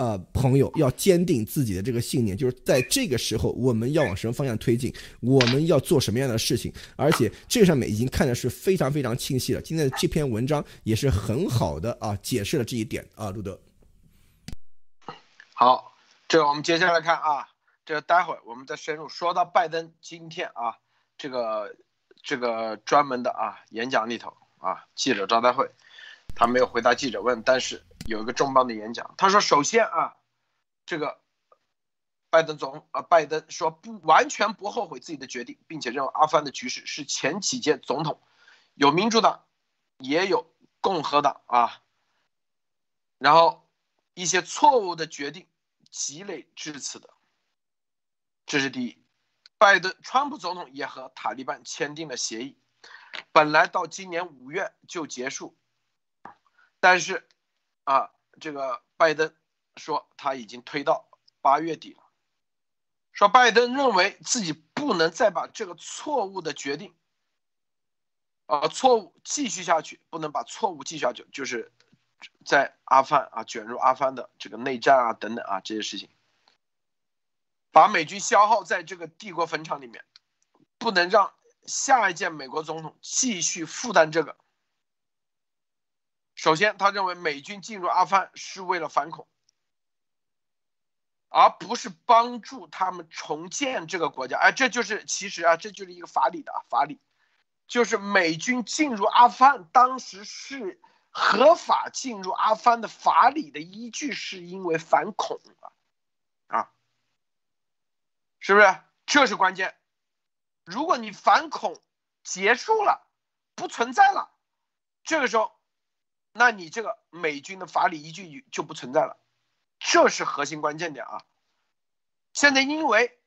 呃，朋友要坚定自己的这个信念，就是在这个时候，我们要往什么方向推进，我们要做什么样的事情，而且这上面已经看的是非常非常清晰了。今天的这篇文章也是很好的啊，解释了这一点啊，路德。好，这我们接下来看啊，这待会儿我们再深入说到拜登今天啊，这个这个专门的啊演讲里头啊，记者招待会，他没有回答记者问，但是。有一个重磅的演讲，他说：“首先啊，这个拜登总啊，拜登说不完全不后悔自己的决定，并且认为阿富汗的局势是前几届总统有民主党也有共和党啊，然后一些错误的决定积累至此的，这是第一。拜登川普总统也和塔利班签订了协议，本来到今年五月就结束，但是。”啊，这个拜登说他已经推到八月底了，说拜登认为自己不能再把这个错误的决定，啊，错误继续下去，不能把错误继续下去，就是在阿富汗啊卷入阿富汗的这个内战啊等等啊这些事情，把美军消耗在这个帝国坟场里面，不能让下一届美国总统继续负担这个。首先，他认为美军进入阿富汗是为了反恐，而不是帮助他们重建这个国家。哎，这就是其实啊，这就是一个法理的啊，法理，就是美军进入阿富汗当时是合法进入阿富汗的法理的依据，是因为反恐啊，啊，是不是？这是关键。如果你反恐结束了，不存在了，这个时候。那你这个美军的法理依据就不存在了，这是核心关键点啊！现在因为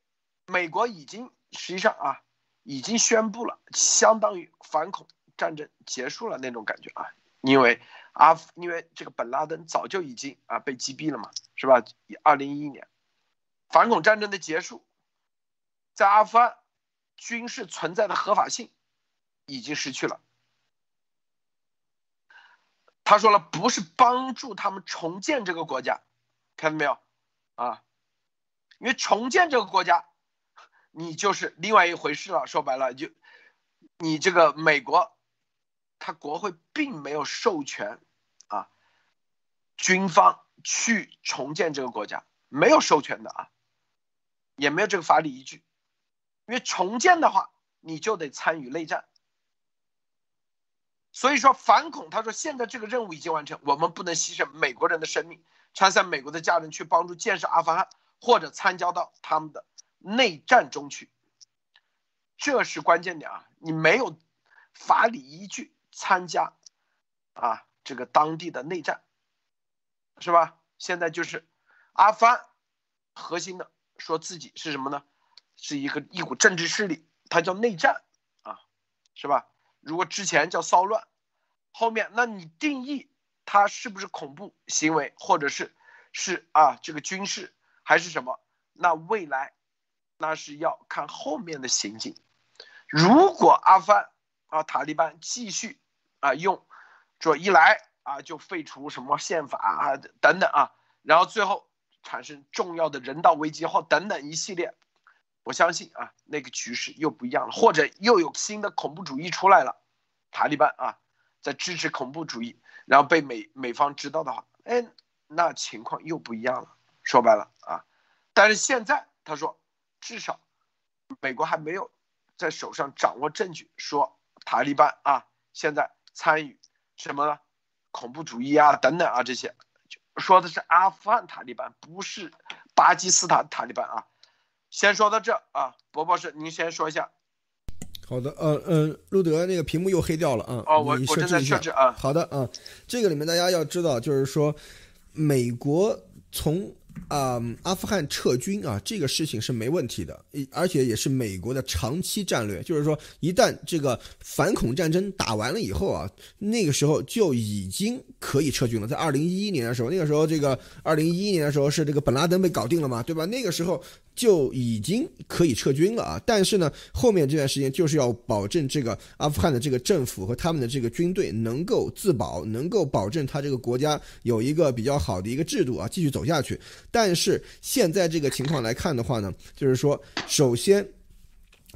美国已经实际上啊已经宣布了，相当于反恐战争结束了那种感觉啊，因为阿因为这个本拉登早就已经啊被击毙了嘛，是吧？二零一一年反恐战争的结束，在阿富汗军事存在的合法性已经失去了。他说了，不是帮助他们重建这个国家，看到没有？啊，因为重建这个国家，你就是另外一回事了。说白了，就你这个美国，他国会并没有授权啊军方去重建这个国家，没有授权的啊，也没有这个法理依据。因为重建的话，你就得参与内战。所以说反恐，他说现在这个任务已经完成，我们不能牺牲美国人的生命，参散美国的家人去帮助建设阿富汗，或者参加到他们的内战中去。这是关键点啊！你没有法理依据参加啊这个当地的内战，是吧？现在就是阿富汗核心的说自己是什么呢？是一个一股政治势力，它叫内战啊，是吧？如果之前叫骚乱，后面那你定义它是不是恐怖行为，或者是是啊这个军事还是什么？那未来那是要看后面的行径。如果阿富汗啊塔利班继续啊用，说一来啊就废除什么宪法啊等等啊，然后最后产生重要的人道危机或等等一系列，我相信啊那个局势又不一样了，或者又有新的恐怖主义出来了，塔利班啊在支持恐怖主义，然后被美美方知道的话，哎那情况又不一样了。说白了啊，但是现在他说至少美国还没有。在手上掌握证据，说塔利班啊，现在参与什么？恐怖主义啊，等等啊，这些，说的是阿富汗塔利班，不是巴基斯坦塔利班啊。先说到这啊，博博士，您先说一下。好的，呃呃，路德那个屏幕又黑掉了啊。哦，我我正在设置啊。好的啊，这个里面大家要知道，就是说，美国从。啊，阿富汗撤军啊，这个事情是没问题的，而且也是美国的长期战略。就是说，一旦这个反恐战争打完了以后啊，那个时候就已经可以撤军了。在二零一一年的时候，那个时候这个二零一一年的时候是这个本拉登被搞定了嘛，对吧？那个时候。就已经可以撤军了啊！但是呢，后面这段时间就是要保证这个阿富汗的这个政府和他们的这个军队能够自保，能够保证他这个国家有一个比较好的一个制度啊，继续走下去。但是现在这个情况来看的话呢，就是说，首先。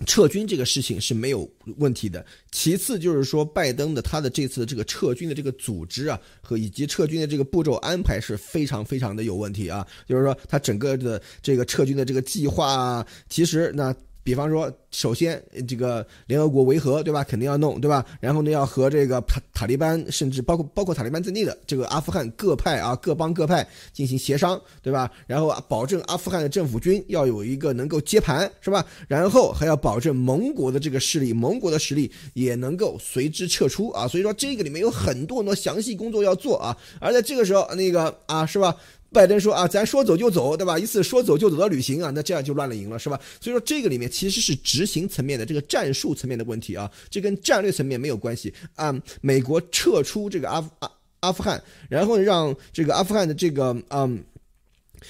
撤军这个事情是没有问题的。其次就是说，拜登的他的这次这个撤军的这个组织啊，和以及撤军的这个步骤安排是非常非常的有问题啊。就是说，他整个的这个撤军的这个计划啊，其实那。比方说，首先这个联合国维和，对吧？肯定要弄，对吧？然后呢，要和这个塔塔利班，甚至包括包括塔利班在内的这个阿富汗各派啊，各帮各派进行协商，对吧？然后保证阿富汗的政府军要有一个能够接盘，是吧？然后还要保证盟国的这个势力，盟国的实力也能够随之撤出啊。所以说，这个里面有很多很多详细工作要做啊。而在这个时候，那个啊，是吧？拜登说啊，咱说走就走，对吧？一次说走就走的旅行啊，那这样就乱了营了，是吧？所以说这个里面其实是执行层面的这个战术层面的问题啊，这跟战略层面没有关系啊。美国撤出这个阿阿阿富汗，然后让这个阿富汗的这个嗯，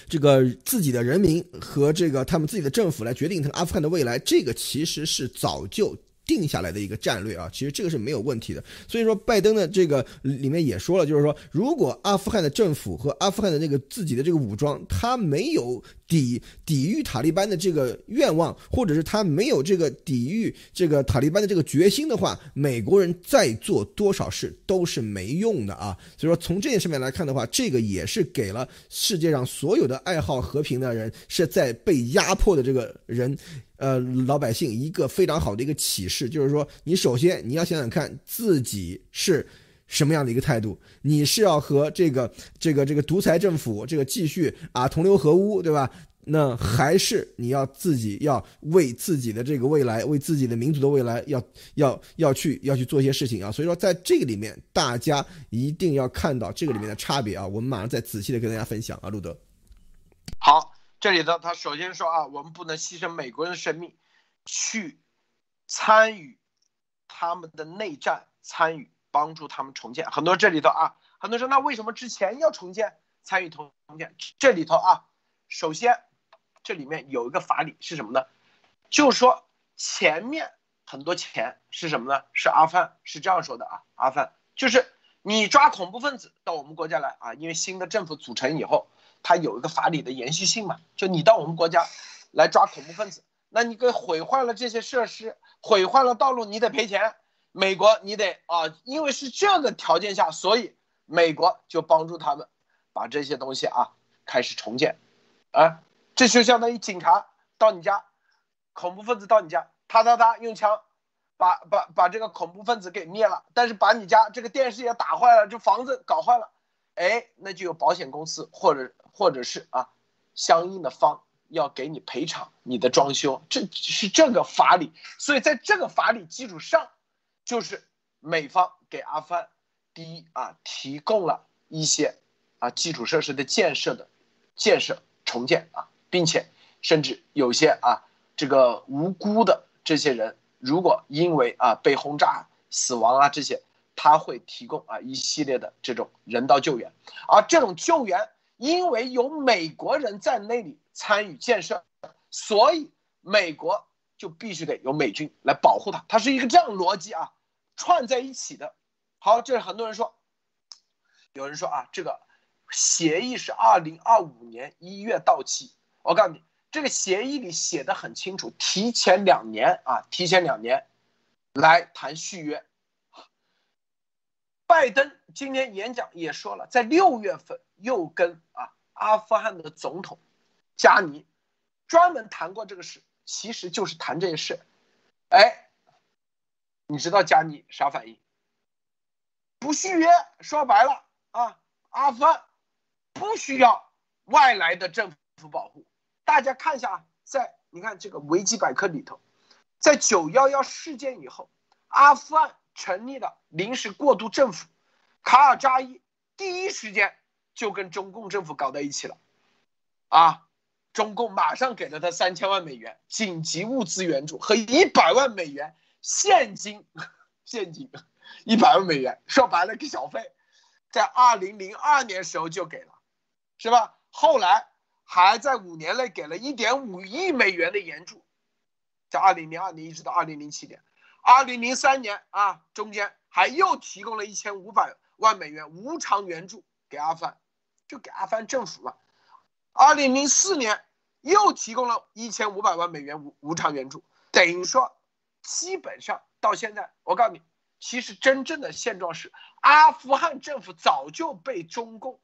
这个自己的人民和这个他们自己的政府来决定他阿富汗的未来，这个其实是早就。定下来的一个战略啊，其实这个是没有问题的。所以说，拜登的这个里面也说了，就是说，如果阿富汗的政府和阿富汗的那个自己的这个武装，他没有抵抵御塔利班的这个愿望，或者是他没有这个抵御这个塔利班的这个决心的话，美国人再做多少事都是没用的啊。所以说，从这件事面来看的话，这个也是给了世界上所有的爱好和平的人是在被压迫的这个人。呃，老百姓一个非常好的一个启示，就是说，你首先你要想想看自己是什么样的一个态度，你是要和这个这个这个独裁政府这个继续啊同流合污，对吧？那还是你要自己要为自己的这个未来，为自己的民族的未来，要要要去要去做一些事情啊。所以说，在这个里面，大家一定要看到这个里面的差别啊。我们马上再仔细的跟大家分享啊，路德。好。这里头，他首先说啊，我们不能牺牲美国人的生命，去参与他们的内战，参与帮助他们重建。很多这里头啊，很多说那为什么之前要重建，参与重重建？这里头啊，首先这里面有一个法理是什么呢？就是说前面很多钱是什么呢？是阿富汗是这样说的啊，阿富汗就是你抓恐怖分子到我们国家来啊，因为新的政府组成以后。它有一个法理的延续性嘛？就你到我们国家来抓恐怖分子，那你给毁坏了这些设施，毁坏了道路，你得赔钱。美国你得啊，因为是这个条件下，所以美国就帮助他们把这些东西啊开始重建，啊，这就相当于警察到你家，恐怖分子到你家，啪啪啪用枪把把把这个恐怖分子给灭了，但是把你家这个电视也打坏了，这房子搞坏了，哎，那就有保险公司或者或者是啊相应的方。要给你赔偿你的装修，这是这个法理，所以在这个法理基础上，就是美方给阿富汗第一啊提供了一些啊基础设施的建设的建设重建啊，并且甚至有些啊这个无辜的这些人，如果因为啊被轰炸死亡啊这些，他会提供啊一系列的这种人道救援，而这种救援因为有美国人在那里。参与建设，所以美国就必须得有美军来保护它，它是一个这样逻辑啊，串在一起的。好，这是很多人说，有人说啊，这个协议是二零二五年一月到期。我告诉你，这个协议里写的很清楚，提前两年啊，提前两年来谈续约。拜登今天演讲也说了，在六月份又跟啊阿富汗的总统。加尼专门谈过这个事，其实就是谈这些事。哎，你知道加尼啥反应？不续约，说白了啊，阿富汗不需要外来的政府保护。大家看一下啊，在你看这个维基百科里头，在九幺幺事件以后，阿富汗成立了临时过渡政府，卡尔扎伊第一时间就跟中共政府搞在一起了，啊。中共马上给了他三千万美元紧急物资援助和一百万美元现金，现金一百万美元，说白了给小费，在二零零二年时候就给了，是吧？后来还在五年内给了一点五亿美元的援助，在二零零二年一直到二零零七年，二零零三年啊，中间还又提供了一千五百万美元无偿援助给阿富汗，就给阿富汗政府了。二零零四年又提供了一千五百万美元无无偿援助，等于说，基本上到现在，我告诉你，其实真正的现状是，阿富汗政府早就被中共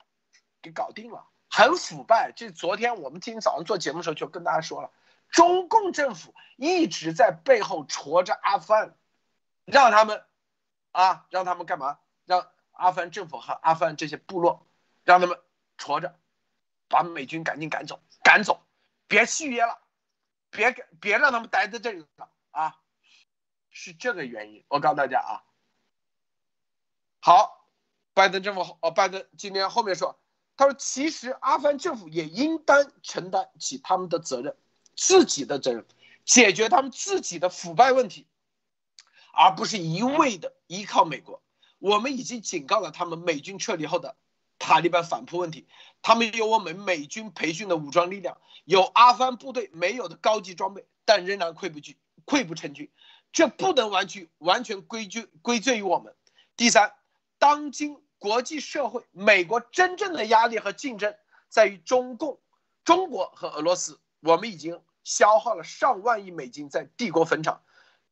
给搞定了，很腐败。这昨天我们今天早上做节目的时候就跟大家说了，中共政府一直在背后戳着阿富汗，让他们啊，让他们干嘛？让阿富汗政府和阿富汗这些部落，让他们戳着。把美军赶紧赶走，赶走，别续约了，别，别让他们待在这里了啊！是这个原因，我告诉大家啊。好，拜登政府哦，拜登今天后面说，他说其实阿富汗政府也应当承担起他们的责任，自己的责任，解决他们自己的腐败问题，而不是一味的依靠美国。我们已经警告了他们，美军撤离后的。塔利班反扑问题，他们有我们美军培训的武装力量，有阿富汗部队没有的高级装备，但仍然溃不惧、溃不成军，这不能完全完全归咎归罪于我们。第三，当今国际社会，美国真正的压力和竞争在于中共、中国和俄罗斯。我们已经消耗了上万亿美金在帝国坟场，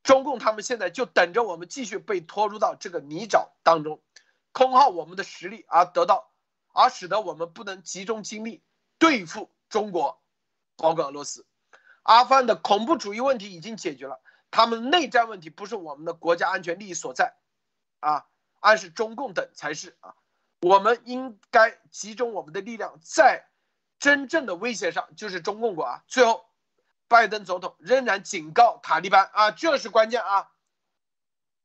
中共他们现在就等着我们继续被拖入到这个泥沼当中，空耗我们的实力而得到。而使得我们不能集中精力对付中国，包括俄罗斯。阿富汗的恐怖主义问题已经解决了，他们内战问题不是我们的国家安全利益所在，啊，而是中共等才是啊。我们应该集中我们的力量在真正的威胁上，就是中共国啊。最后，拜登总统仍然警告塔利班啊，这是关键啊，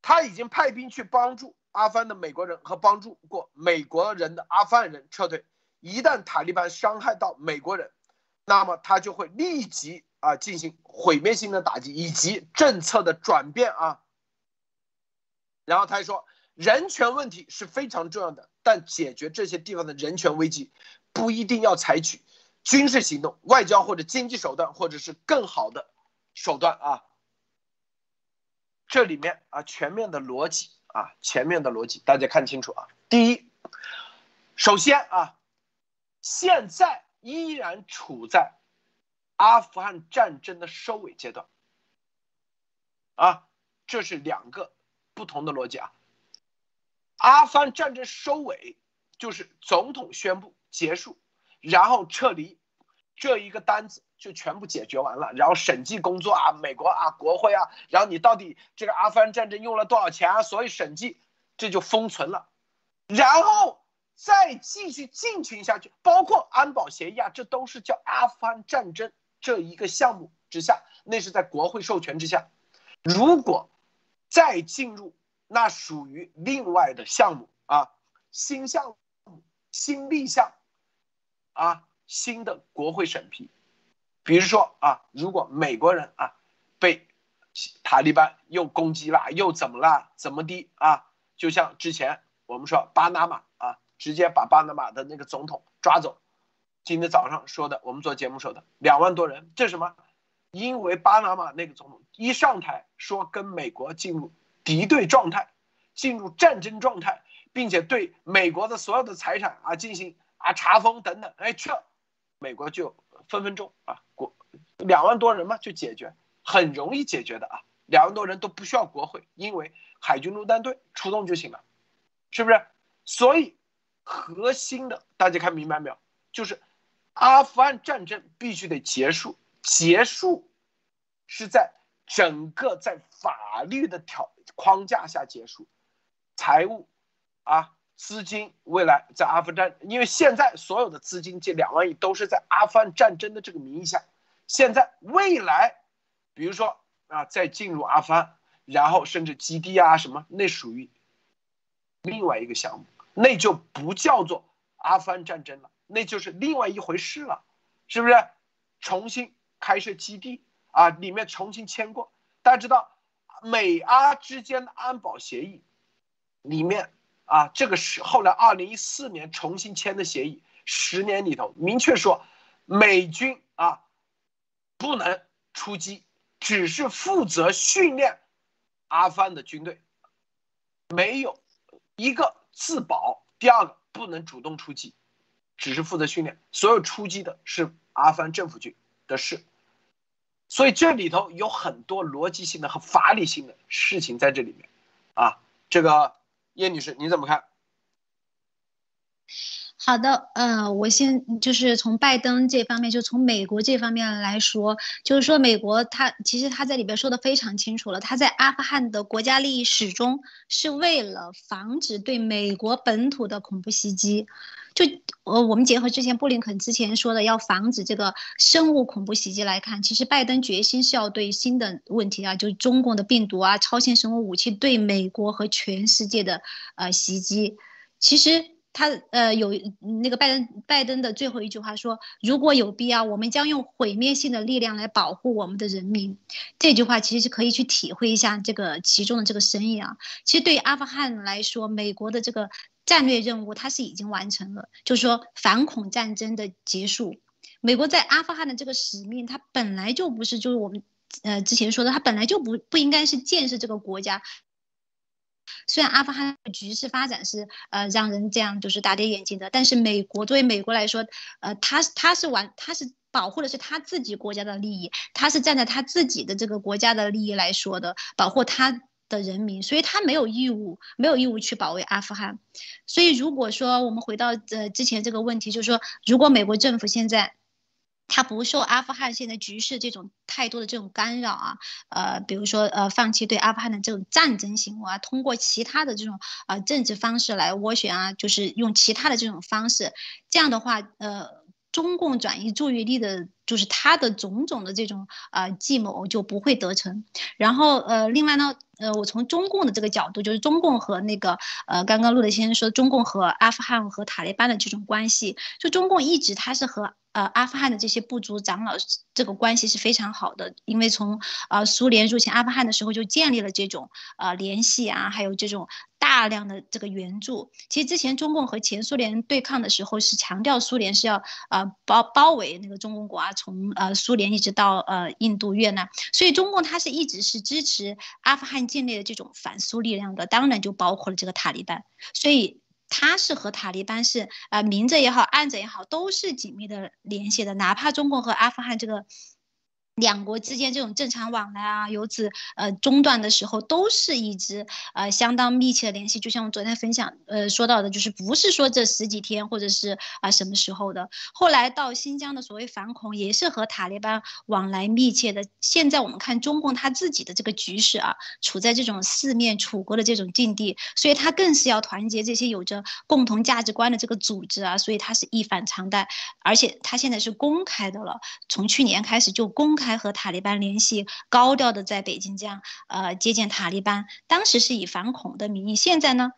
他已经派兵去帮助。阿富汗的美国人和帮助过美国人的阿富汗人撤退，一旦塔利班伤害到美国人，那么他就会立即啊进行毁灭性的打击以及政策的转变啊。然后他还说，人权问题是非常重要的，但解决这些地方的人权危机，不一定要采取军事行动、外交或者经济手段，或者是更好的手段啊。这里面啊全面的逻辑。啊，全面的逻辑大家看清楚啊。第一，首先啊，现在依然处在阿富汗战争的收尾阶段。啊，这是两个不同的逻辑啊。阿富汗战争收尾就是总统宣布结束，然后撤离，这一个单子就全部解决完了。然后审计工作啊，美国啊，国会啊，然后你到底这个阿富汗战争用了多少钱啊？所以审计这就封存了，然后再继续进行下去，包括安保协议啊，这都是叫阿富汗战争这一个项目之下，那是在国会授权之下。如果再进入。那属于另外的项目啊，新项目、新立项，啊，新的国会审批。比如说啊，如果美国人啊被塔利班又攻击了，又怎么了？怎么的啊？就像之前我们说巴拿马啊，直接把巴拿马的那个总统抓走。今天早上说的，我们做节目说的两万多人，这什么？因为巴拿马那个总统一上台说跟美国进入。敌对状态，进入战争状态，并且对美国的所有的财产啊进行啊查封等等，哎，这美国就分分钟啊国两万多人嘛就解决，很容易解决的啊，两万多人都不需要国会，因为海军陆战队出动就行了，是不是？所以核心的大家看明白没有？就是阿富汗战争必须得结束，结束是在整个在法律的条。框架下结束，财务，啊，资金未来在阿富汗，因为现在所有的资金这两万亿都是在阿富汗战争的这个名义下，现在未来，比如说啊，再进入阿富汗，然后甚至基地啊什么，那属于另外一个项目，那就不叫做阿富汗战争了，那就是另外一回事了，是不是？重新开设基地啊，里面重新签过，大家知道。美阿之间的安保协议里面啊，这个是后来二零一四年重新签的协议，十年里头明确说，美军啊不能出击，只是负责训练阿富汗的军队，没有一个自保。第二个不能主动出击，只是负责训练，所有出击的是阿富汗政府军的事。所以这里头有很多逻辑性的和法理性的事情在这里面，啊，这个叶女士你怎么看？好的，呃，我先就是从拜登这方面，就从美国这方面来说，就是说美国他其实他在里边说的非常清楚了，他在阿富汗的国家利益始终是为了防止对美国本土的恐怖袭击。就呃，我们结合之前布林肯之前说的，要防止这个生物恐怖袭击来看，其实拜登决心是要对新的问题啊，就是中共的病毒啊、超限生物武器对美国和全世界的呃袭击。其实他呃有那个拜登拜登的最后一句话说，如果有必要，我们将用毁灭性的力量来保护我们的人民。这句话其实是可以去体会一下这个其中的这个深意啊。其实对于阿富汗来说，美国的这个。战略任务它是已经完成了，就是说反恐战争的结束。美国在阿富汗的这个使命，它本来就不是就是我们呃之前说的，它本来就不不应该是建设这个国家。虽然阿富汗的局势发展是呃让人这样就是大跌眼镜的，但是美国作为美国来说，呃，他他是完他是保护的是他自己国家的利益，他是站在他自己的这个国家的利益来说的，保护他。的人民，所以他没有义务，没有义务去保卫阿富汗。所以，如果说我们回到呃之前这个问题，就是说，如果美国政府现在他不受阿富汗现在局势这种太多的这种干扰啊，呃，比如说呃放弃对阿富汗的这种战争行为啊，通过其他的这种呃政治方式来斡旋啊，就是用其他的这种方式，这样的话，呃，中共转移注意力的。就是他的种种的这种呃计谋就不会得逞，然后呃另外呢呃我从中共的这个角度，就是中共和那个呃刚刚陆德先生说中共和阿富汗和塔利班的这种关系，就中共一直他是和呃阿富汗的这些部族长老这个关系是非常好的，因为从呃苏联入侵阿富汗的时候就建立了这种呃联系啊，还有这种。大量的这个援助，其实之前中共和前苏联对抗的时候是强调苏联是要呃包包围那个中共国啊，从呃苏联一直到呃印度越南，所以中共它是一直是支持阿富汗境内的这种反苏力量的，当然就包括了这个塔利班，所以他是和塔利班是呃明着也好暗着也好都是紧密的联系的，哪怕中共和阿富汗这个。两国之间这种正常往来啊，由此呃中断的时候，都是一直呃相当密切的联系。就像我昨天分享呃说到的，就是不是说这十几天或者是啊什么时候的。后来到新疆的所谓反恐，也是和塔利班往来密切的。现在我们看中共他自己的这个局势啊，处在这种四面楚歌的这种境地，所以他更是要团结这些有着共同价值观的这个组织啊，所以他是一反常态，而且他现在是公开的了，从去年开始就公开。还和塔利班联系，高调的在北京这样呃接见塔利班，当时是以反恐的名义，现在呢，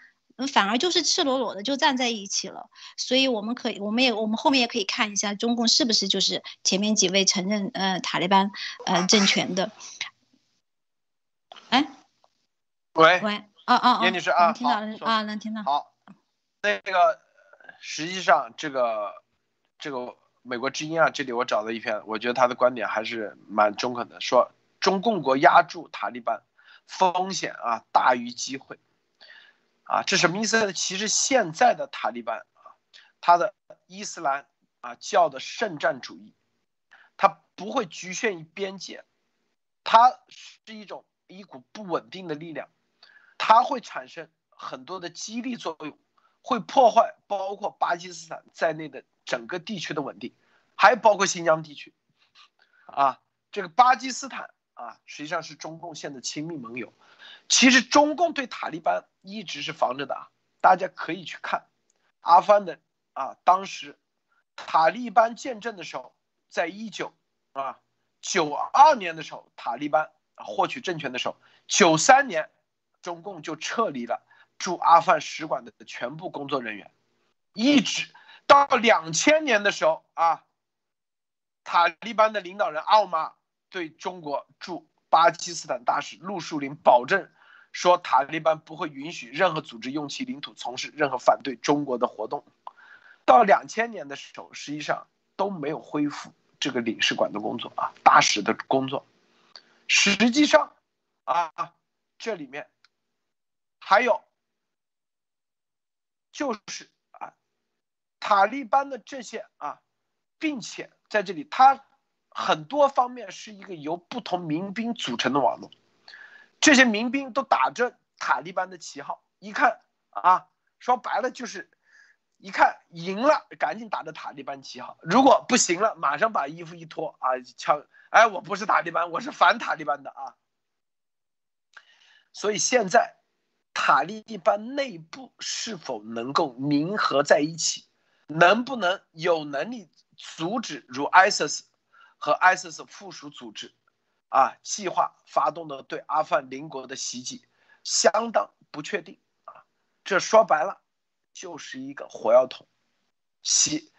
反而就是赤裸裸的就站在一起了。所以我们可以，我们也我们后面也可以看一下中共是不是就是前面几位承认呃塔利班呃政权的。哎，喂喂，啊啊啊，叶女士啊，听到了啊，能听到。好，那个实际上这个这个。美国之音啊，这里我找了一篇，我觉得他的观点还是蛮中肯的，说中共国压住塔利班，风险啊大于机会，啊，这什么意思呢？其实现在的塔利班啊，他的伊斯兰啊教的圣战主义，它不会局限于边界，它是一种一股不稳定的力量，它会产生很多的激励作用，会破坏包括巴基斯坦在内的。整个地区的稳定，还包括新疆地区，啊，这个巴基斯坦啊，实际上是中共现在亲密盟友。其实中共对塔利班一直是防着的啊，大家可以去看阿富汗的啊，当时塔利班建政的时候，在一九啊九二年的时候，塔利班获取政权的时候，九三年中共就撤离了驻阿富汗使馆的全部工作人员，一直。到两千年的时候啊，塔利班的领导人奥马对中国驻巴基斯坦大使陆树林保证说，塔利班不会允许任何组织用其领土从事任何反对中国的活动。到两千年的时候，实际上都没有恢复这个领事馆的工作啊，大使的工作。实际上啊，这里面还有就是。塔利班的这些啊，并且在这里，它很多方面是一个由不同民兵组成的网络，这些民兵都打着塔利班的旗号，一看啊，说白了就是，一看赢了，赶紧打着塔利班旗号；如果不行了，马上把衣服一脱啊，枪，哎，我不是塔利班，我是反塔利班的啊。所以现在，塔利班内部是否能够凝合在一起？能不能有能力阻止如 ISIS 和 ISIS 附属组织啊计划发动的对阿富汗邻国的袭击，相当不确定啊。这说白了就是一个火药桶。袭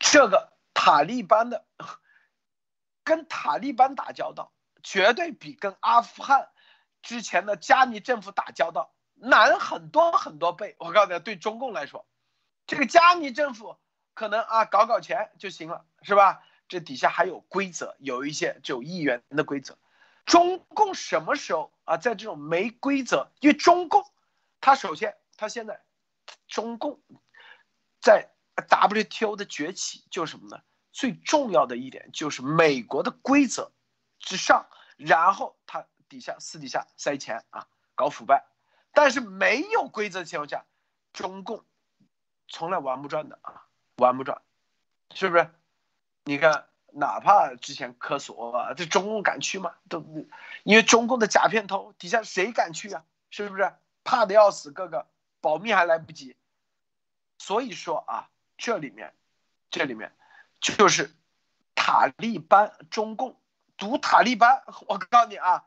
这个塔利班的 跟塔利班打交道，绝对比跟阿富汗之前的加尼政府打交道难很多很多倍。我告诉你，对中共来说。这个加尼政府可能啊搞搞钱就行了，是吧？这底下还有规则，有一些就议员的规则。中共什么时候啊在这种没规则？因为中共，他首先他现在，中共在 WTO 的崛起就是什么呢？最重要的一点就是美国的规则之上，然后他底下私底下塞钱啊搞腐败，但是没有规则的情况下，中共。从来玩不转的啊，玩不转，是不是？你看，哪怕之前科索啊，这中共敢去吗？都因为中共的假片头底下谁敢去啊？是不是？怕的要死，个个保密还来不及。所以说啊，这里面，这里面就是塔利班，中共赌塔利班。我告诉你啊，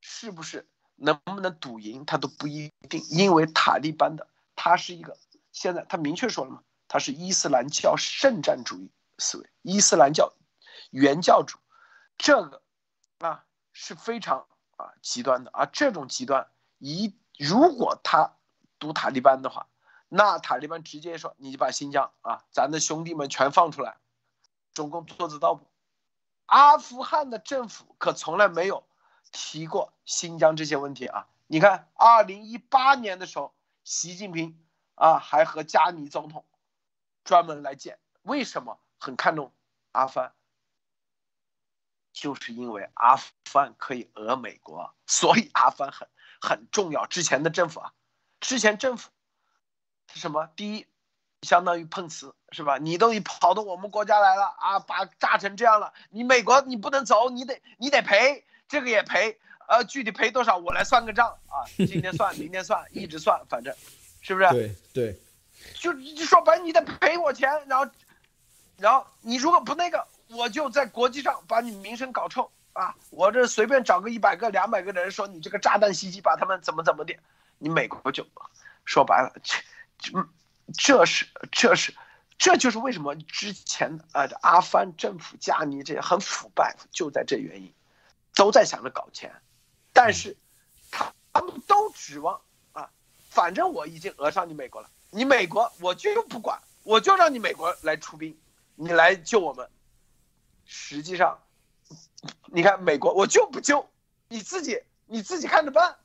是不是能不能赌赢，他都不一定，因为塔利班的他是一个。现在他明确说了嘛，他是伊斯兰教圣战主义思维，伊斯兰教原教主，这个啊是非常啊极端的啊，这种极端一如果他读塔利班的话，那塔利班直接说你把新疆啊咱的兄弟们全放出来，中共做得到不？阿富汗的政府可从来没有提过新疆这些问题啊，你看二零一八年的时候，习近平。啊，还和加尼总统专门来见，为什么很看重阿富汗？就是因为阿富汗可以讹美国，所以阿富汗很很重要。之前的政府啊，之前政府是什么？第一，相当于碰瓷是吧？你都跑到我们国家来了啊，把炸成这样了，你美国你不能走，你得你得赔，这个也赔，呃，具体赔多少我来算个账啊，今天算，明天算，一直算，反正，是不是？对对，就说白，你得赔我钱，然后，然后你如果不那个。我就在国际上把你名声搞臭啊！我这随便找个一百个、两百个的人说你这个炸弹袭击把他们怎么怎么的，你美国就说白了，这这这是这是这就是为什么之前啊阿富汗政府加尼这些很腐败，就在这原因，都在想着搞钱，但是他他们都指望啊，反正我已经讹上你美国了，你美国我就不管，我就让你美国来出兵，你来救我们。实际上，你看美国，我就不救，你自己你自己看着办，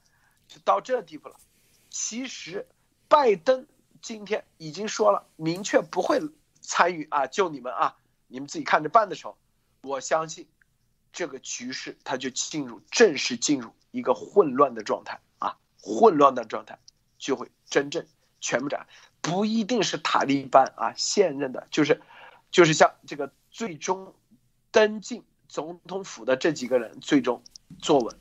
就到这地步了。其实，拜登今天已经说了，明确不会参与啊，救你们啊，你们自己看着办的时候，我相信这个局势它就进入正式进入一个混乱的状态啊，混乱的状态就会真正全部斩，不一定是塔利班啊现任的，就是就是像这个最终。登进总统府的这几个人最终坐稳，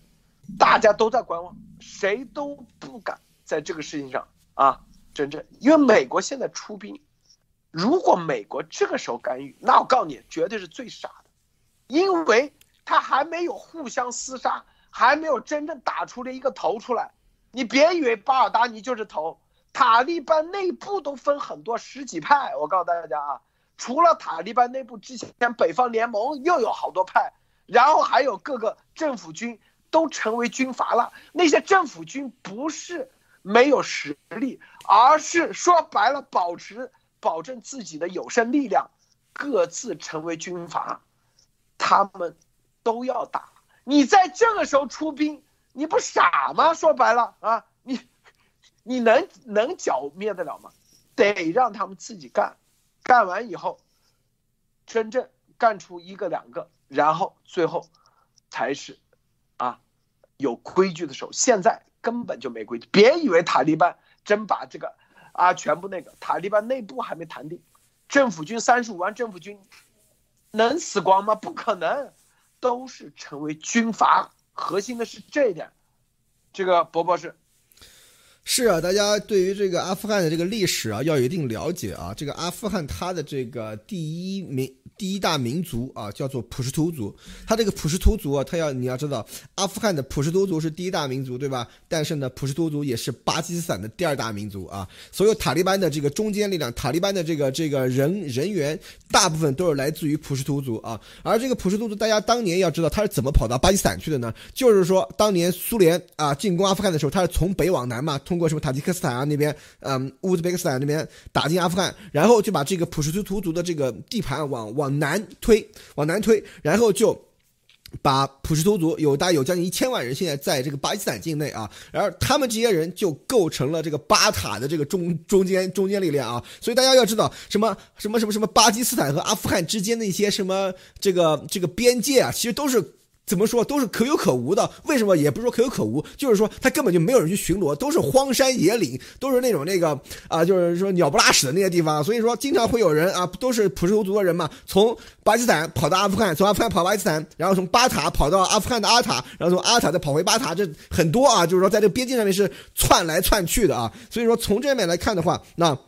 大家都在观望，谁都不敢在这个事情上啊真正，因为美国现在出兵，如果美国这个时候干预，那我告诉你，绝对是最傻的，因为他还没有互相厮杀，还没有真正打出了一个头出来。你别以为巴尔达尼就是头，塔利班内部都分很多十几派，我告诉大家啊。除了塔利班内部，之前北方联盟又有好多派，然后还有各个政府军都成为军阀了。那些政府军不是没有实力，而是说白了，保持保证自己的有生力量，各自成为军阀，他们都要打。你在这个时候出兵，你不傻吗？说白了啊，你你能能剿灭得了吗？得让他们自己干。干完以后，真正干出一个两个，然后最后才是啊有规矩的时候。现在根本就没规矩，别以为塔利班真把这个啊全部那个塔利班内部还没谈定，政府军三十五万政府军能死光吗？不可能，都是成为军阀。核心的是这一点，这个伯伯是。是啊，大家对于这个阿富汗的这个历史啊，要有一定了解啊。这个阿富汗它的这个第一民第一大民族啊，叫做普什图族。它这个普什图族啊，它要你要知道，阿富汗的普什图族是第一大民族，对吧？但是呢，普什图族也是巴基斯坦的第二大民族啊。所有塔利班的这个中坚力量，塔利班的这个这个人人员，大部分都是来自于普什图族啊。而这个普什图族，大家当年要知道，他是怎么跑到巴基斯坦去的呢？就是说，当年苏联啊进攻阿富汗的时候，他是从北往南嘛，通。通过什么塔吉克斯坦啊那边，嗯，乌兹别克斯坦那边打进阿富汗，然后就把这个普什图族的这个地盘往往南推，往南推，然后就把普什图族有大概有将近一千万人，现在在这个巴基斯坦境内啊，然后他们这些人就构成了这个巴塔的这个中中间中间力量啊，所以大家要知道什么什么什么什么巴基斯坦和阿富汗之间的一些什么这个这个边界啊，其实都是。怎么说都是可有可无的，为什么也不是说可有可无，就是说他根本就没有人去巡逻，都是荒山野岭，都是那种那个啊，就是说鸟不拉屎的那些地方，所以说经常会有人啊，都是普什图族的人嘛，从巴基斯坦跑到阿富汗，从阿富汗跑巴基斯坦，然后从巴塔跑到阿富汗的阿塔，然后从阿塔再跑回巴塔，这很多啊，就是说在这个边境上面是窜来窜去的啊，所以说从这面来看的话，那。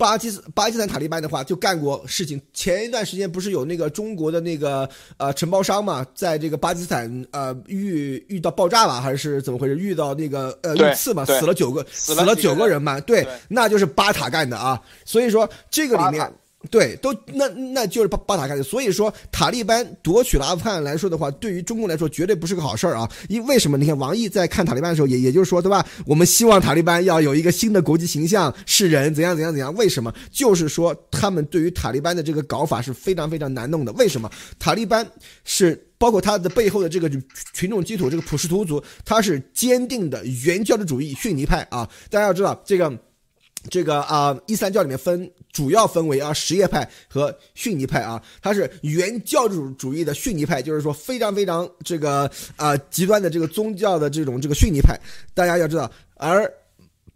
巴基斯巴基斯坦塔利班的话就干过事情。前一段时间不是有那个中国的那个呃承包商嘛，在这个巴基斯坦呃遇遇到爆炸了还是怎么回事？遇到那个呃遇刺嘛，死了九个，死了九个人嘛。对，那就是巴塔干的啊。所以说这个里面。对，都那那就是巴巴塔干的，所以说塔利班夺取了阿富汗来说的话，对于中共来说绝对不是个好事儿啊！因为什么？你看王毅在看塔利班的时候，也也就是说，对吧？我们希望塔利班要有一个新的国际形象，是人怎样怎样怎样？为什么？就是说他们对于塔利班的这个搞法是非常非常难弄的。为什么？塔利班是包括他的背后的这个群众基础，这个普什图族，他是坚定的原教旨主义逊尼派啊！大家要知道这个。这个啊，伊斯兰教里面分主要分为啊什叶派和逊尼派啊，它是原教主主义的逊尼派，就是说非常非常这个啊极端的这个宗教的这种这个逊尼派，大家要知道，而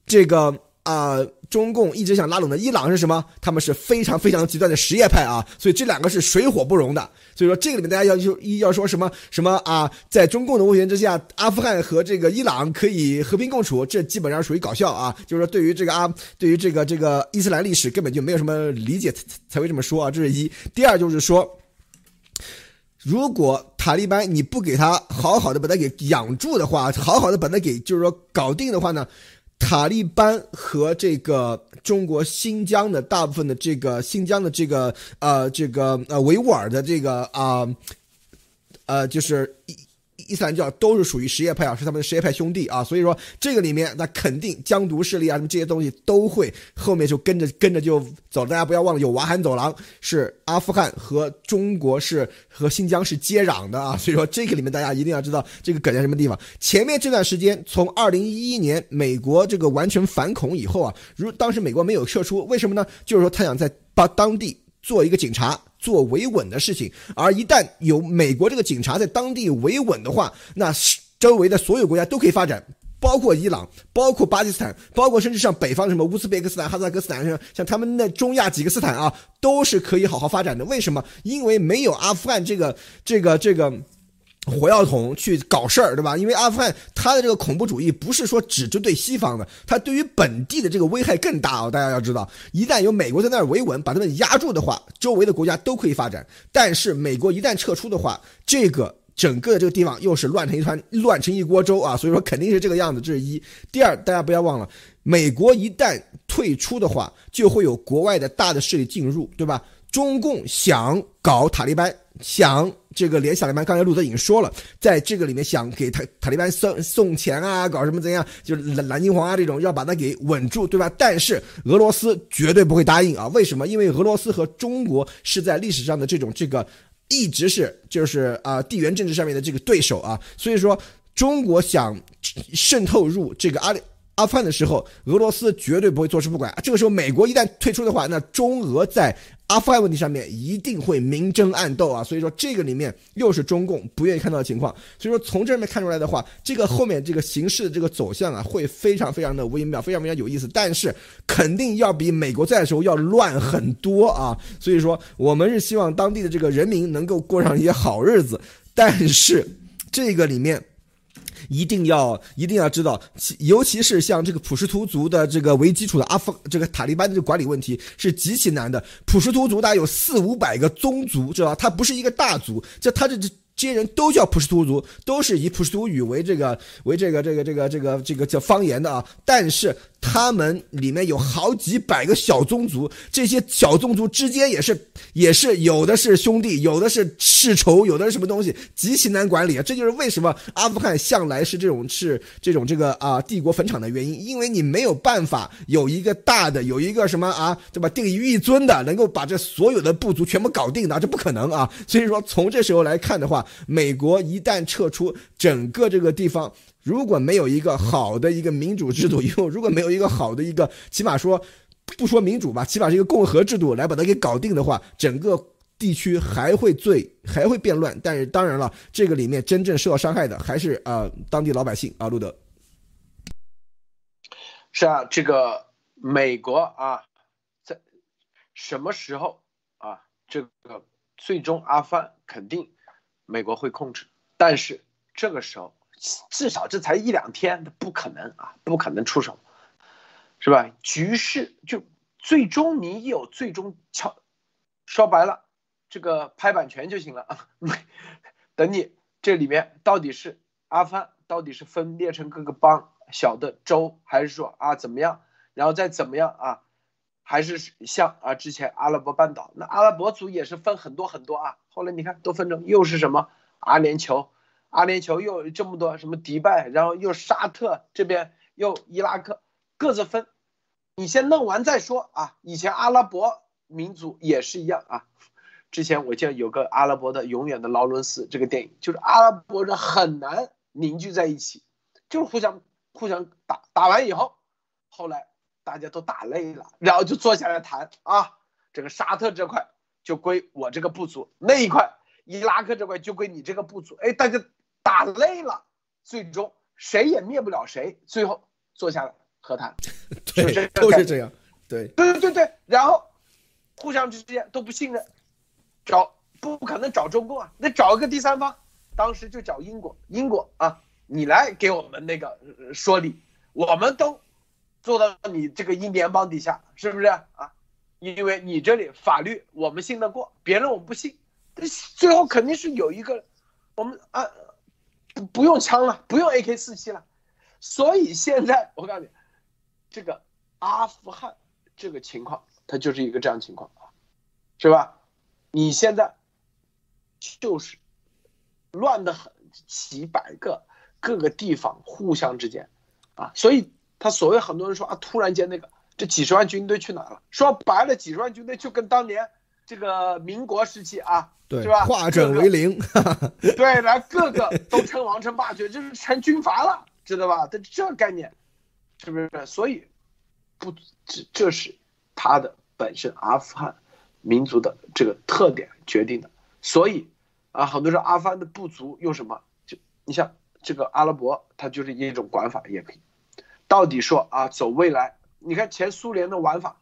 这个啊。中共一直想拉拢的伊朗是什么？他们是非常非常极端的什叶派啊，所以这两个是水火不容的。所以说这个里面大家要就一要说什么什么啊，在中共的威权之下，阿富汗和这个伊朗可以和平共处，这基本上属于搞笑啊。就是说对于这个啊，对于这个这个伊斯兰历史根本就没有什么理解才会这么说啊。这是一。第二就是说，如果塔利班你不给他好好的把他给养住的话，好好的把他给就是说搞定的话呢？塔利班和这个中国新疆的大部分的这个新疆的这个呃这个呃维吾尔的这个啊呃就是伊斯兰教都是属于什叶派啊，是他们的什叶派兄弟啊，所以说这个里面那肯定疆独势力啊什么这些东西都会后面就跟着跟着就走，大家不要忘了有瓦罕走廊是阿富汗和中国是和新疆是接壤的啊，所以说这个里面大家一定要知道这个梗在什么地方。前面这段时间从二零一一年美国这个完全反恐以后啊，如当时美国没有撤出，为什么呢？就是说他想在把当地做一个警察。做维稳的事情，而一旦有美国这个警察在当地维稳的话，那周围的所有国家都可以发展，包括伊朗，包括巴基斯坦，包括甚至像北方什么乌兹别克斯坦、哈萨克斯坦，像像他们那中亚几个斯坦啊，都是可以好好发展的。为什么？因为没有阿富汗这个这个这个。火药桶去搞事儿，对吧？因为阿富汗它的这个恐怖主义不是说只针对西方的，它对于本地的这个危害更大哦。大家要知道，一旦有美国在那儿维稳，把他们压住的话，周围的国家都可以发展。但是美国一旦撤出的话，这个整个这个地方又是乱成一团，乱成一锅粥啊！所以说肯定是这个样子，这是一。第二，大家不要忘了，美国一旦退出的话，就会有国外的大的势力进入，对吧？中共想搞塔利班，想这个联想塔利班。刚才路德已经说了，在这个里面想给塔塔利班送送钱啊，搞什么怎样，就是蓝蓝金黄啊这种，要把它给稳住，对吧？但是俄罗斯绝对不会答应啊！为什么？因为俄罗斯和中国是在历史上的这种这个一直是就是啊地缘政治上面的这个对手啊，所以说中国想渗透入这个阿里。阿富汗的时候，俄罗斯绝对不会坐视不管。这个时候，美国一旦退出的话，那中俄在阿富汗问题上面一定会明争暗斗啊！所以说，这个里面又是中共不愿意看到的情况。所以说，从这面看出来的话，这个后面这个形势的这个走向啊，会非常非常的微妙，非常非常有意思。但是，肯定要比美国在的时候要乱很多啊！所以说，我们是希望当地的这个人民能够过上一些好日子。但是，这个里面。一定要一定要知道，尤其是像这个普什图族的这个为基础的阿富这个塔利班的这管理问题是极其难的。普什图族大概有四五百个宗族，知道吧？它不是一个大族，这他这这。这些人都叫普什图族，都是以普什图语为这个为这个这个这个这个这个叫方言的啊。但是他们里面有好几百个小宗族，这些小宗族之间也是也是有的是兄弟，有的是世仇，有的是什么东西，极其难管理啊。这就是为什么阿富汗向来是这种是这种这个啊帝国坟场的原因，因为你没有办法有一个大的有一个什么啊对吧定于一尊的，能够把这所有的部族全部搞定的，这不可能啊。所以说从这时候来看的话。美国一旦撤出整个这个地方，如果没有一个好的一个民主制度，以后如果没有一个好的一个，起码说不说民主吧，起码是一个共和制度来把它给搞定的话，整个地区还会最 还会变乱。但是当然了，这个里面真正受到伤害的还是啊当地老百姓啊，路德。是啊，这个美国啊，在什么时候啊，这个最终阿富汗肯定。美国会控制，但是这个时候至少这才一两天，不可能啊，不可能出手，是吧？局势就最终你有最终敲，说白了，这个拍板权就行了啊。等你这里面到底是阿富汗到底是分裂成各个邦小的州，还是说啊怎么样，然后再怎么样啊？还是像啊，之前阿拉伯半岛，那阿拉伯族也是分很多很多啊。后来你看都分成又是什么阿联酋，阿联酋又这么多什么迪拜，然后又沙特这边又伊拉克，各自分。你先弄完再说啊。以前阿拉伯民族也是一样啊。之前我记得有个阿拉伯的永远的劳伦斯这个电影，就是阿拉伯人很难凝聚在一起，就是互相互相打，打完以后，后来。大家都打累了，然后就坐下来谈啊，这个沙特这块就归我这个部族，那一块伊拉克这块就归你这个部族。哎，大家打累了，最终谁也灭不了谁，最后坐下来和谈，对，都是这样，对，对对对对，然后互相之间都不信任，找不可能找中共啊，那找一个第三方，当时就找英国，英国啊，你来给我们那个说理，我们都。做到你这个英联邦底下，是不是啊？因为你这里法律我们信得过，别人我们不信，最后肯定是有一个，我们啊不不用枪了，不用 AK 四七了，所以现在我告诉你，这个阿富汗这个情况，它就是一个这样情况啊，是吧？你现在就是乱的很，几百个各个地方互相之间啊，所以。他所谓很多人说啊，突然间那个这几十万军队去哪了？说白了，几十万军队就跟当年这个民国时期啊，对是吧？化整为零，对，然后各个都称王称霸，就就是成军阀了，知道吧？这这概念是不是？所以不这这是他的本身阿富汗民族的这个特点决定的。所以啊，很多人说阿富汗的不足用什么？就你像这个阿拉伯，它就是一种管法也可以。到底说啊，走未来？你看前苏联的玩法，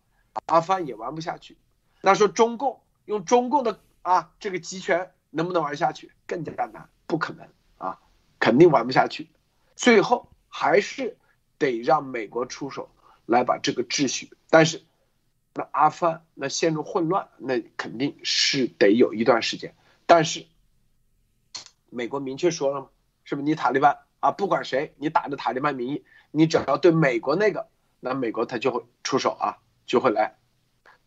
阿富汗也玩不下去。那说中共用中共的啊这个集权能不能玩下去？更加难，不可能啊，肯定玩不下去。最后还是得让美国出手来把这个秩序。但是那阿富汗那陷入混乱，那肯定是得有一段时间。但是美国明确说了？是不是你塔利班啊？不管谁，你打着塔利班名义。你只要对美国那个，那美国他就会出手啊，就会来。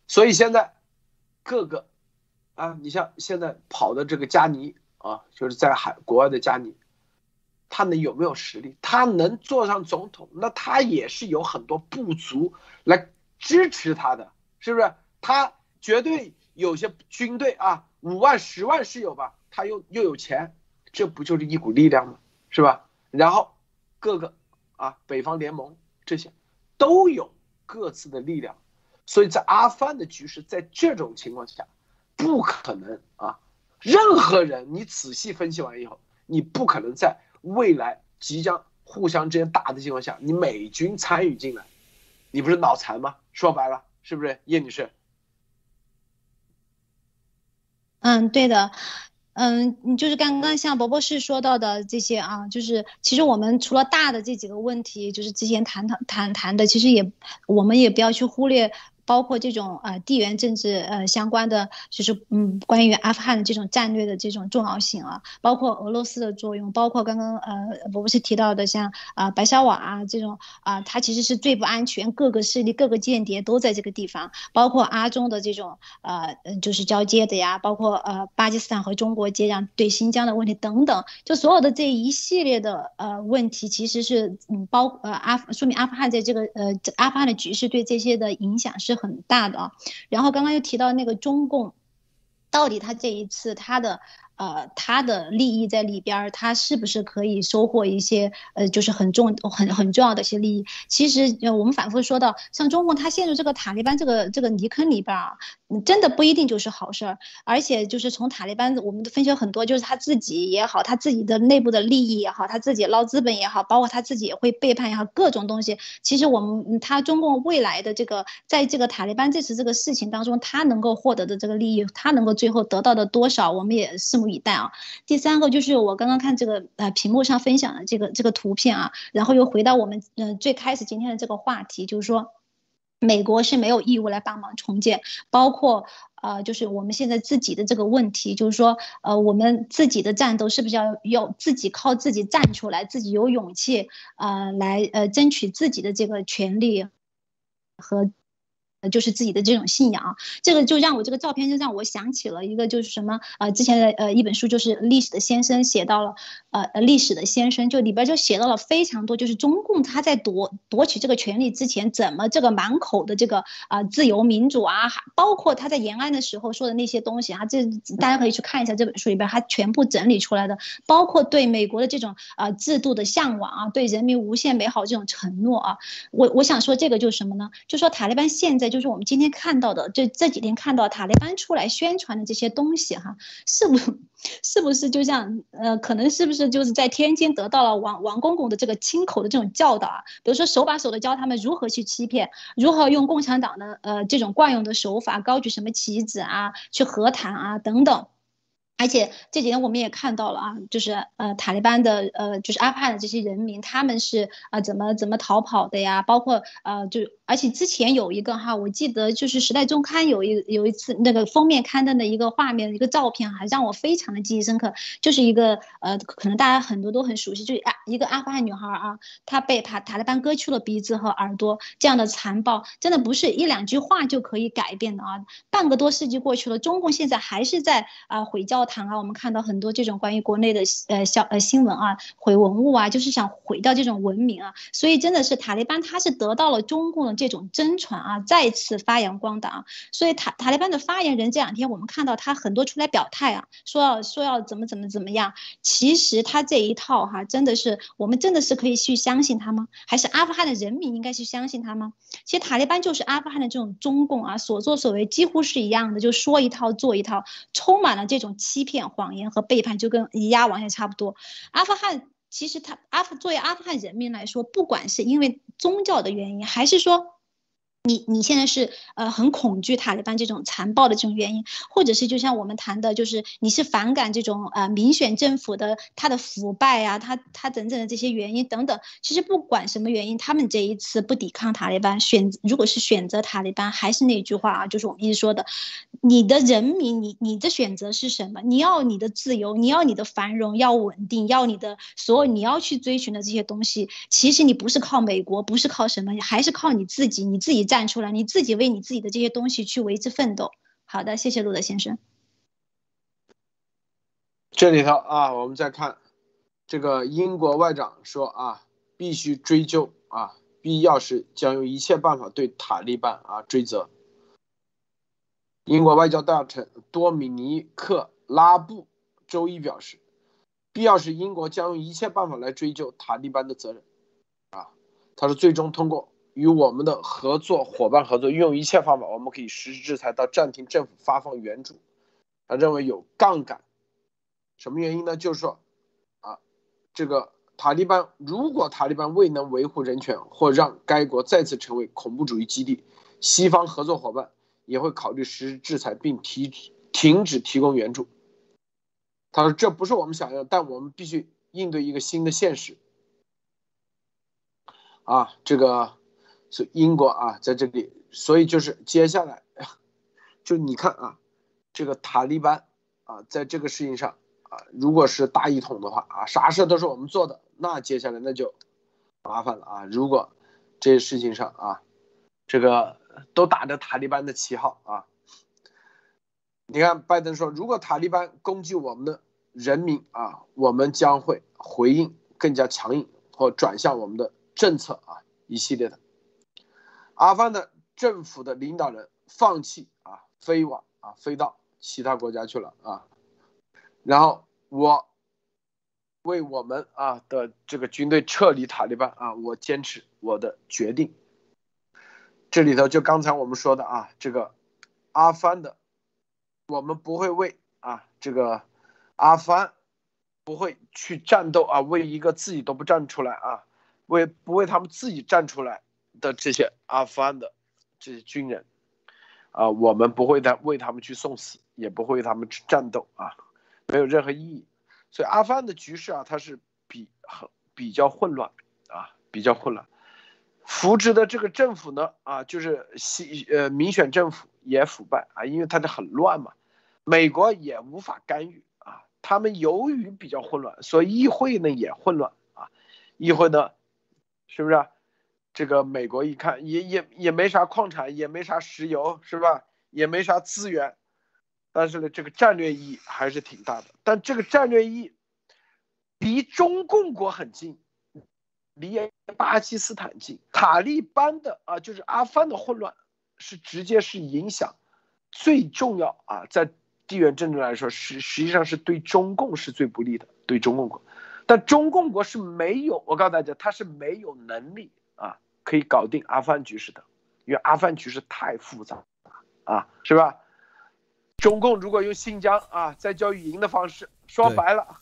所以现在各个啊，你像现在跑的这个加尼啊，就是在海国外的加尼，他能有没有实力？他能做上总统，那他也是有很多部族来支持他的，是不是？他绝对有些军队啊，五万、十万是有吧？他又又有钱，这不就是一股力量吗？是吧？然后各个。啊，北方联盟这些都有各自的力量，所以在阿富汗的局势，在这种情况下，不可能啊，任何人你仔细分析完以后，你不可能在未来即将互相之间打的情况下，你美军参与进来，你不是脑残吗？说白了，是不是叶女士？嗯，对的。嗯，你就是刚刚像伯博士说到的这些啊，就是其实我们除了大的这几个问题，就是之前谈谈谈谈的，其实也我们也不要去忽略。包括这种呃地缘政治呃相关的，就是嗯关于阿富汗的这种战略的这种重要性啊，包括俄罗斯的作用，包括刚刚呃我不是提到的像啊白沙瓦啊这种啊，它其实是最不安全，各个势力各个间谍都在这个地方，包括阿中的这种呃就是交接的呀，包括呃巴基斯坦和中国接壤对新疆的问题等等，就所有的这一系列的呃问题，其实是嗯包呃阿说明阿富汗在这个呃阿富汗的局势对这些的影响是。很大的啊，然后刚刚又提到那个中共，到底他这一次他的。呃，他的利益在里边儿，他是不是可以收获一些呃，就是很重很很重要的一些利益？其实呃，我们反复说到，像中共他陷入这个塔利班这个这个泥坑里边儿啊，真的不一定就是好事儿。而且就是从塔利班，我们分析很多，就是他自己也好，他自己的内部的利益也好，他自己捞资本也好，包括他自己也会背叛也好，各种东西。其实我们他中共未来的这个，在这个塔利班这次这个事情当中，他能够获得的这个利益，他能够最后得到的多少，我们也拭目。以待啊！第三个就是我刚刚看这个呃屏幕上分享的这个这个图片啊，然后又回到我们嗯最开始今天的这个话题，就是说美国是没有义务来帮忙重建，包括呃就是我们现在自己的这个问题，就是说呃我们自己的战斗是不是要要自己靠自己站出来，自己有勇气呃来呃争取自己的这个权利和。就是自己的这种信仰，这个就让我这个照片就让我想起了一个就是什么呃之前的呃一本书就是历史的先生写到了呃呃历史的先生就里边就写到了非常多就是中共他在夺夺取这个权利之前怎么这个满口的这个啊自由民主啊，包括他在延安的时候说的那些东西啊，这大家可以去看一下这本书里边他全部整理出来的，包括对美国的这种啊制度的向往啊，对人民无限美好这种承诺啊，我我想说这个就是什么呢？就说塔利班现在就。就是我们今天看到的，这这几天看到塔利班出来宣传的这些东西，哈，是不，是不是就像呃，可能是不是就是在天津得到了王王公公的这个亲口的这种教导啊？比如说手把手的教他们如何去欺骗，如何用共产党的呃这种惯用的手法，高举什么旗子啊，去和谈啊等等。而且这几天我们也看到了啊，就是呃塔利班的呃就是阿富汗的这些人民，他们是啊怎么怎么逃跑的呀？包括呃就而且之前有一个哈，我记得就是《时代周刊》有一有一次那个封面刊登的一个画面一个照片哈，让我非常的记忆深刻，就是一个呃可能大家很多都很熟悉，就是啊一个阿富汗女孩啊，她被塔塔利班割去了鼻子和耳朵，这样的残暴真的不是一两句话就可以改变的啊！半个多世纪过去了，中共现在还是在啊毁教。堂啊，我们看到很多这种关于国内的呃小呃新闻啊，毁文物啊，就是想毁掉这种文明啊，所以真的是塔利班他是得到了中共的这种真传啊，再次发扬光大啊，所以塔塔利班的发言人这两天我们看到他很多出来表态啊，说要说要怎么怎么怎么样，其实他这一套哈，真的是我们真的是可以去相信他吗？还是阿富汗的人民应该去相信他吗？其实塔利班就是阿富汗的这种中共啊，所作所为几乎是一样的，就说一套做一套，充满了这种欺。骗、谎言和背叛就跟以牙王也差不多。阿富汗其实他阿富作为阿富汗人民来说，不管是因为宗教的原因，还是说。你你现在是呃很恐惧塔利班这种残暴的这种原因，或者是就像我们谈的，就是你是反感这种呃民选政府的他的腐败啊，他他等等的这些原因等等。其实不管什么原因，他们这一次不抵抗塔利班，选如果是选择塔利班，还是那句话啊，就是我们一直说的，你的人民，你你的选择是什么？你要你的自由，你要你的繁荣，要稳定，要你的所有你要去追寻的这些东西，其实你不是靠美国，不是靠什么，还是靠你自己，你自己在。站出来，你自己为你自己的这些东西去为之奋斗。好的，谢谢路德先生。这里头啊，我们再看这个英国外长说啊，必须追究啊，必要时将用一切办法对塔利班啊追责。英国外交大臣多米尼克拉布周一表示，必要时英国将用一切办法来追究塔利班的责任。啊，他说最终通过。与我们的合作伙伴合作，运用一切方法，我们可以实施制裁到暂停政府发放援助。他认为有杠杆，什么原因呢？就是说，啊，这个塔利班如果塔利班未能维护人权或让该国再次成为恐怖主义基地，西方合作伙伴也会考虑实施制裁并提停止提供援助。他说这不是我们想要，但我们必须应对一个新的现实。啊，这个。是英国啊，在这里，所以就是接下来，就你看啊，这个塔利班啊，在这个事情上啊，如果是大一统的话啊，啥事都是我们做的，那接下来那就麻烦了啊。如果这些事情上啊，这个都打着塔利班的旗号啊，你看拜登说，如果塔利班攻击我们的人民啊，我们将会回应更加强硬或转向我们的政策啊，一系列的。阿富汗的政府的领导人放弃啊，飞往啊，飞到其他国家去了啊。然后我为我们啊的这个军队撤离塔利班啊，我坚持我的决定。这里头就刚才我们说的啊，这个阿富汗的，我们不会为啊这个阿富汗不会去战斗啊，为一个自己都不站出来啊，为不为他们自己站出来。的这些阿富汗的这些军人，啊，我们不会再为他们去送死，也不会为他们去战斗啊，没有任何意义。所以阿富汗的局势啊，它是比很比较混乱啊，比较混乱。扶植的这个政府呢，啊，就是西呃民选政府也腐败啊，因为它的很乱嘛，美国也无法干预啊。他们由于比较混乱，所以议会呢也混乱啊，议会呢，是不是？啊这个美国一看也也也没啥矿产，也没啥石油，是吧？也没啥资源，但是呢，这个战略意义还是挺大的。但这个战略意义离中共国很近，离巴基斯坦近。塔利班的啊，就是阿富汗的混乱，是直接是影响最重要啊，在地缘政治来说，实实际上是对中共是最不利的，对中共国。但中共国是没有，我告诉大家，他是没有能力啊，可以搞定阿富汗局势的，因为阿富汗局势太复杂啊，是吧？中共如果用新疆啊再教育营的方式，说白了，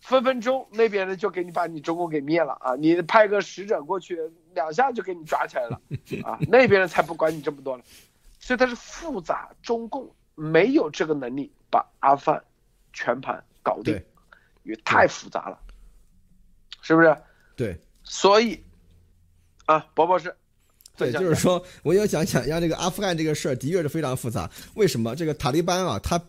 分分钟那边的就给你把你中共给灭了啊！你派个使者过去，两下就给你抓起来了啊！那边人才不管你这么多了，所以它是复杂，中共没有这个能力把阿富汗全盘搞定。因为太复杂了，是不是？对，所以啊，博博士，对，就是说，我要讲讲，像这个阿富汗这个事儿，的确是非常复杂。为什么？这个塔利班啊，他。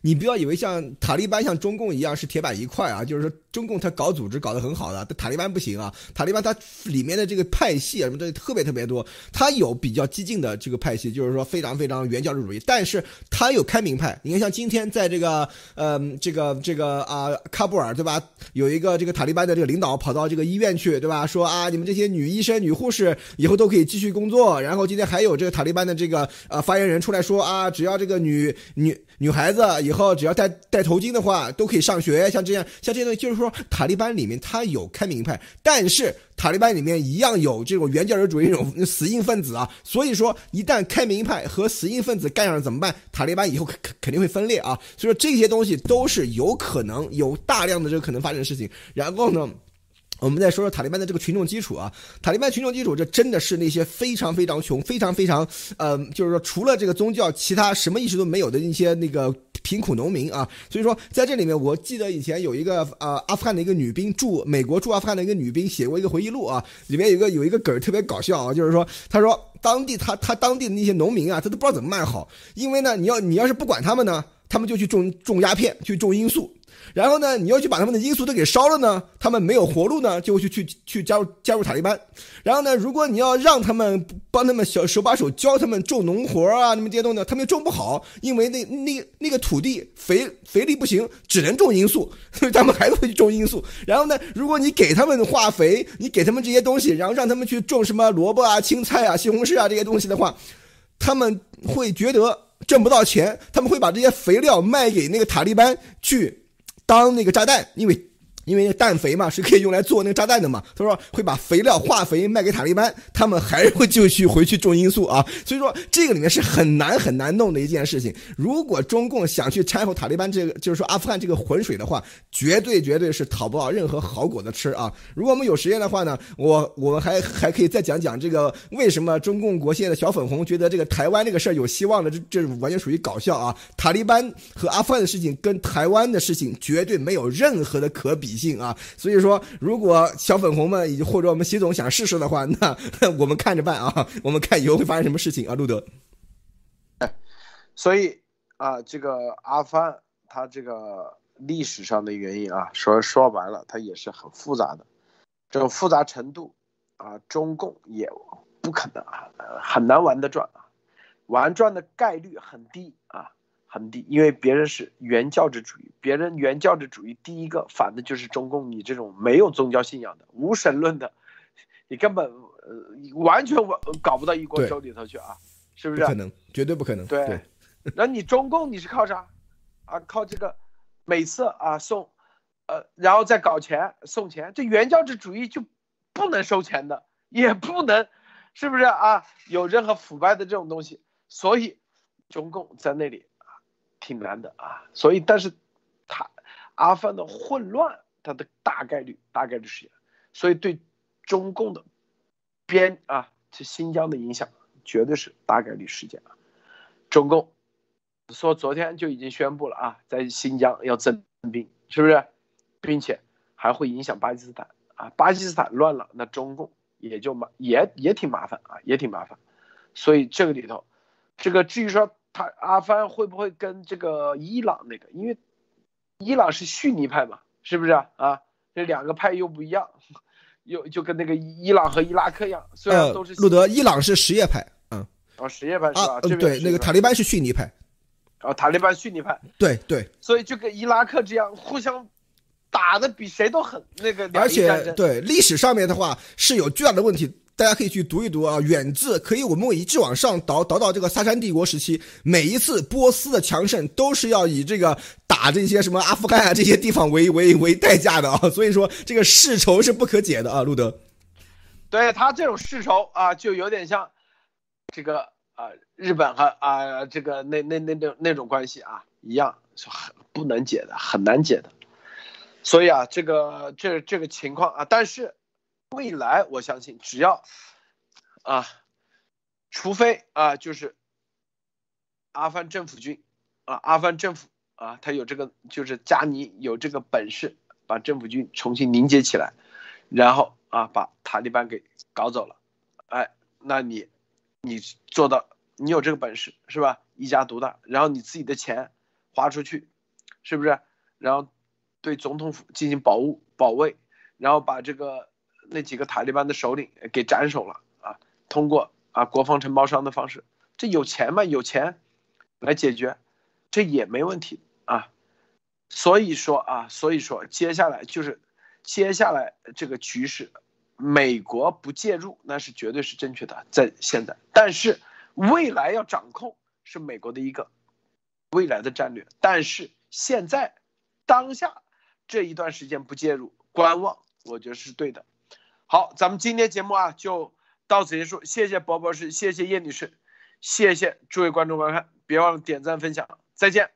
你不要以为像塔利班像中共一样是铁板一块啊，就是说中共他搞组织搞得很好的，塔利班不行啊。塔利班它里面的这个派系啊什么的特别特别多，它有比较激进的这个派系，就是说非常非常原教旨主义，但是它有开明派。你看像今天在这个呃这个这个啊喀布尔对吧，有一个这个塔利班的这个领导跑到这个医院去对吧，说啊你们这些女医生女护士以后都可以继续工作。然后今天还有这个塔利班的这个呃发言人出来说啊，只要这个女女女孩子。以后只要戴戴头巾的话，都可以上学。像这样，像这些东西，就是说，塔利班里面他有开明派，但是塔利班里面一样有这种原教旨主义这种死硬分子啊。所以说，一旦开明派和死硬分子干上了怎么办？塔利班以后肯肯定会分裂啊。所以说，这些东西都是有可能有大量的这个可能发生的事情。然后呢？我们再说说塔利班的这个群众基础啊，塔利班群众基础，这真的是那些非常非常穷、非常非常，呃，就是说除了这个宗教，其他什么意识都没有的一些那个贫苦农民啊。所以说，在这里面，我记得以前有一个呃阿富汗的一个女兵驻美国驻阿富汗的一个女兵写过一个回忆录啊，里面有个有一个梗特别搞笑啊，就是说她说当地他他当地的那些农民啊，他都不知道怎么卖好，因为呢，你要你要是不管他们呢，他们就去种种鸦片，去种罂粟。然后呢，你要去把他们的罂粟都给烧了呢，他们没有活路呢，就去去去加入加入塔利班。然后呢，如果你要让他们帮他们小手把手教他们种农活啊，那么这些东西，他们又种不好，因为那那那个土地肥肥力不行，只能种罂粟，所以他们还是会去种罂粟。然后呢，如果你给他们化肥，你给他们这些东西，然后让他们去种什么萝卜啊、青菜啊、西红柿啊这些东西的话，他们会觉得挣不到钱，他们会把这些肥料卖给那个塔利班去。当那个炸弹，因为。因为氮肥嘛是可以用来做那个炸弹的嘛，他说会把肥料化肥卖给塔利班，他们还是会继续回去种罂粟啊。所以说这个里面是很难很难弄的一件事情。如果中共想去掺和塔利班这个，就是说阿富汗这个浑水的话，绝对绝对是讨不到任何好果子吃啊。如果我们有时间的话呢，我我们还还可以再讲讲这个为什么中共国现在的小粉红觉得这个台湾这个事儿有希望的，这这完全属于搞笑啊。塔利班和阿富汗的事情跟台湾的事情绝对没有任何的可比。性啊，所以说，如果小粉红们以及或者我们习总想试试的话，那我们看着办啊，我们看以后会发生什么事情啊，路德。所以啊，这个阿帆他这个历史上的原因啊，说说白了，他也是很复杂的，这种复杂程度啊，中共也不可能啊，很难玩得转啊，玩转的概率很低。很低，因为别人是原教旨主义，别人原教旨主义第一个反的就是中共，你这种没有宗教信仰的无神论的，你根本呃完全我搞不到一锅粥里头去啊，是不是？不可能，绝对不可能。对，那你中共你是靠啥？啊，靠这个美色啊送，呃，然后再搞钱送钱，这原教旨主义就不能收钱的，也不能，是不是啊？有任何腐败的这种东西，所以中共在那里。挺难的啊，所以但是，他阿富汗的混乱，它的大概率大概率事件，所以对中共的边啊，这新疆的影响绝对是大概率事件啊。中共说昨天就已经宣布了啊，在新疆要增兵，是不是？并且还会影响巴基斯坦啊，巴基斯坦乱了，那中共也就麻也也挺麻烦啊，也挺麻烦。所以这个里头，这个至于说。他阿富汗会不会跟这个伊朗那个？因为伊朗是逊尼派嘛，是不是啊？啊，这两个派又不一样。又就跟那个伊朗和伊拉克一样，虽然都是路德，伊朗是什叶派，嗯，哦，什叶派是吧？嗯，对，那个塔利班是逊尼派，哦，塔利班逊尼派，对对，所以就跟伊拉克这样互相。打的比谁都狠，那个而且对历史上面的话是有巨大的问题，大家可以去读一读啊。远自可以，我们一直往上倒倒到这个萨珊帝国时期，每一次波斯的强盛都是要以这个打这些什么阿富汗啊这些地方为 为为代价的啊。所以说这个世仇是不可解的啊，路德。对他这种世仇啊，就有点像这个啊日本和啊这个那那那那那种关系啊一样，是很不能解的，很难解的。所以啊，这个这这个情况啊，但是未来我相信，只要啊，除非啊，就是阿富汗政府军啊，阿富汗政府啊，他有这个，就是加尼有这个本事，把政府军重新凝结起来，然后啊，把塔利班给搞走了，哎，那你你做到，你有这个本事是吧？一家独大，然后你自己的钱花出去，是不是？然后。对总统府进行保护保卫，然后把这个那几个塔利班的首领给斩首了啊！通过啊国防承包商的方式，这有钱嘛？有钱来解决，这也没问题啊。所以说啊，所以说接下来就是接下来这个局势，美国不介入那是绝对是正确的，在现在，但是未来要掌控是美国的一个未来的战略，但是现在当下。这一段时间不介入观望，我觉得是对的。好，咱们今天节目啊就到此结束，谢谢博博士，谢谢叶女士，谢谢诸位观众观看，别忘了点赞分享，再见。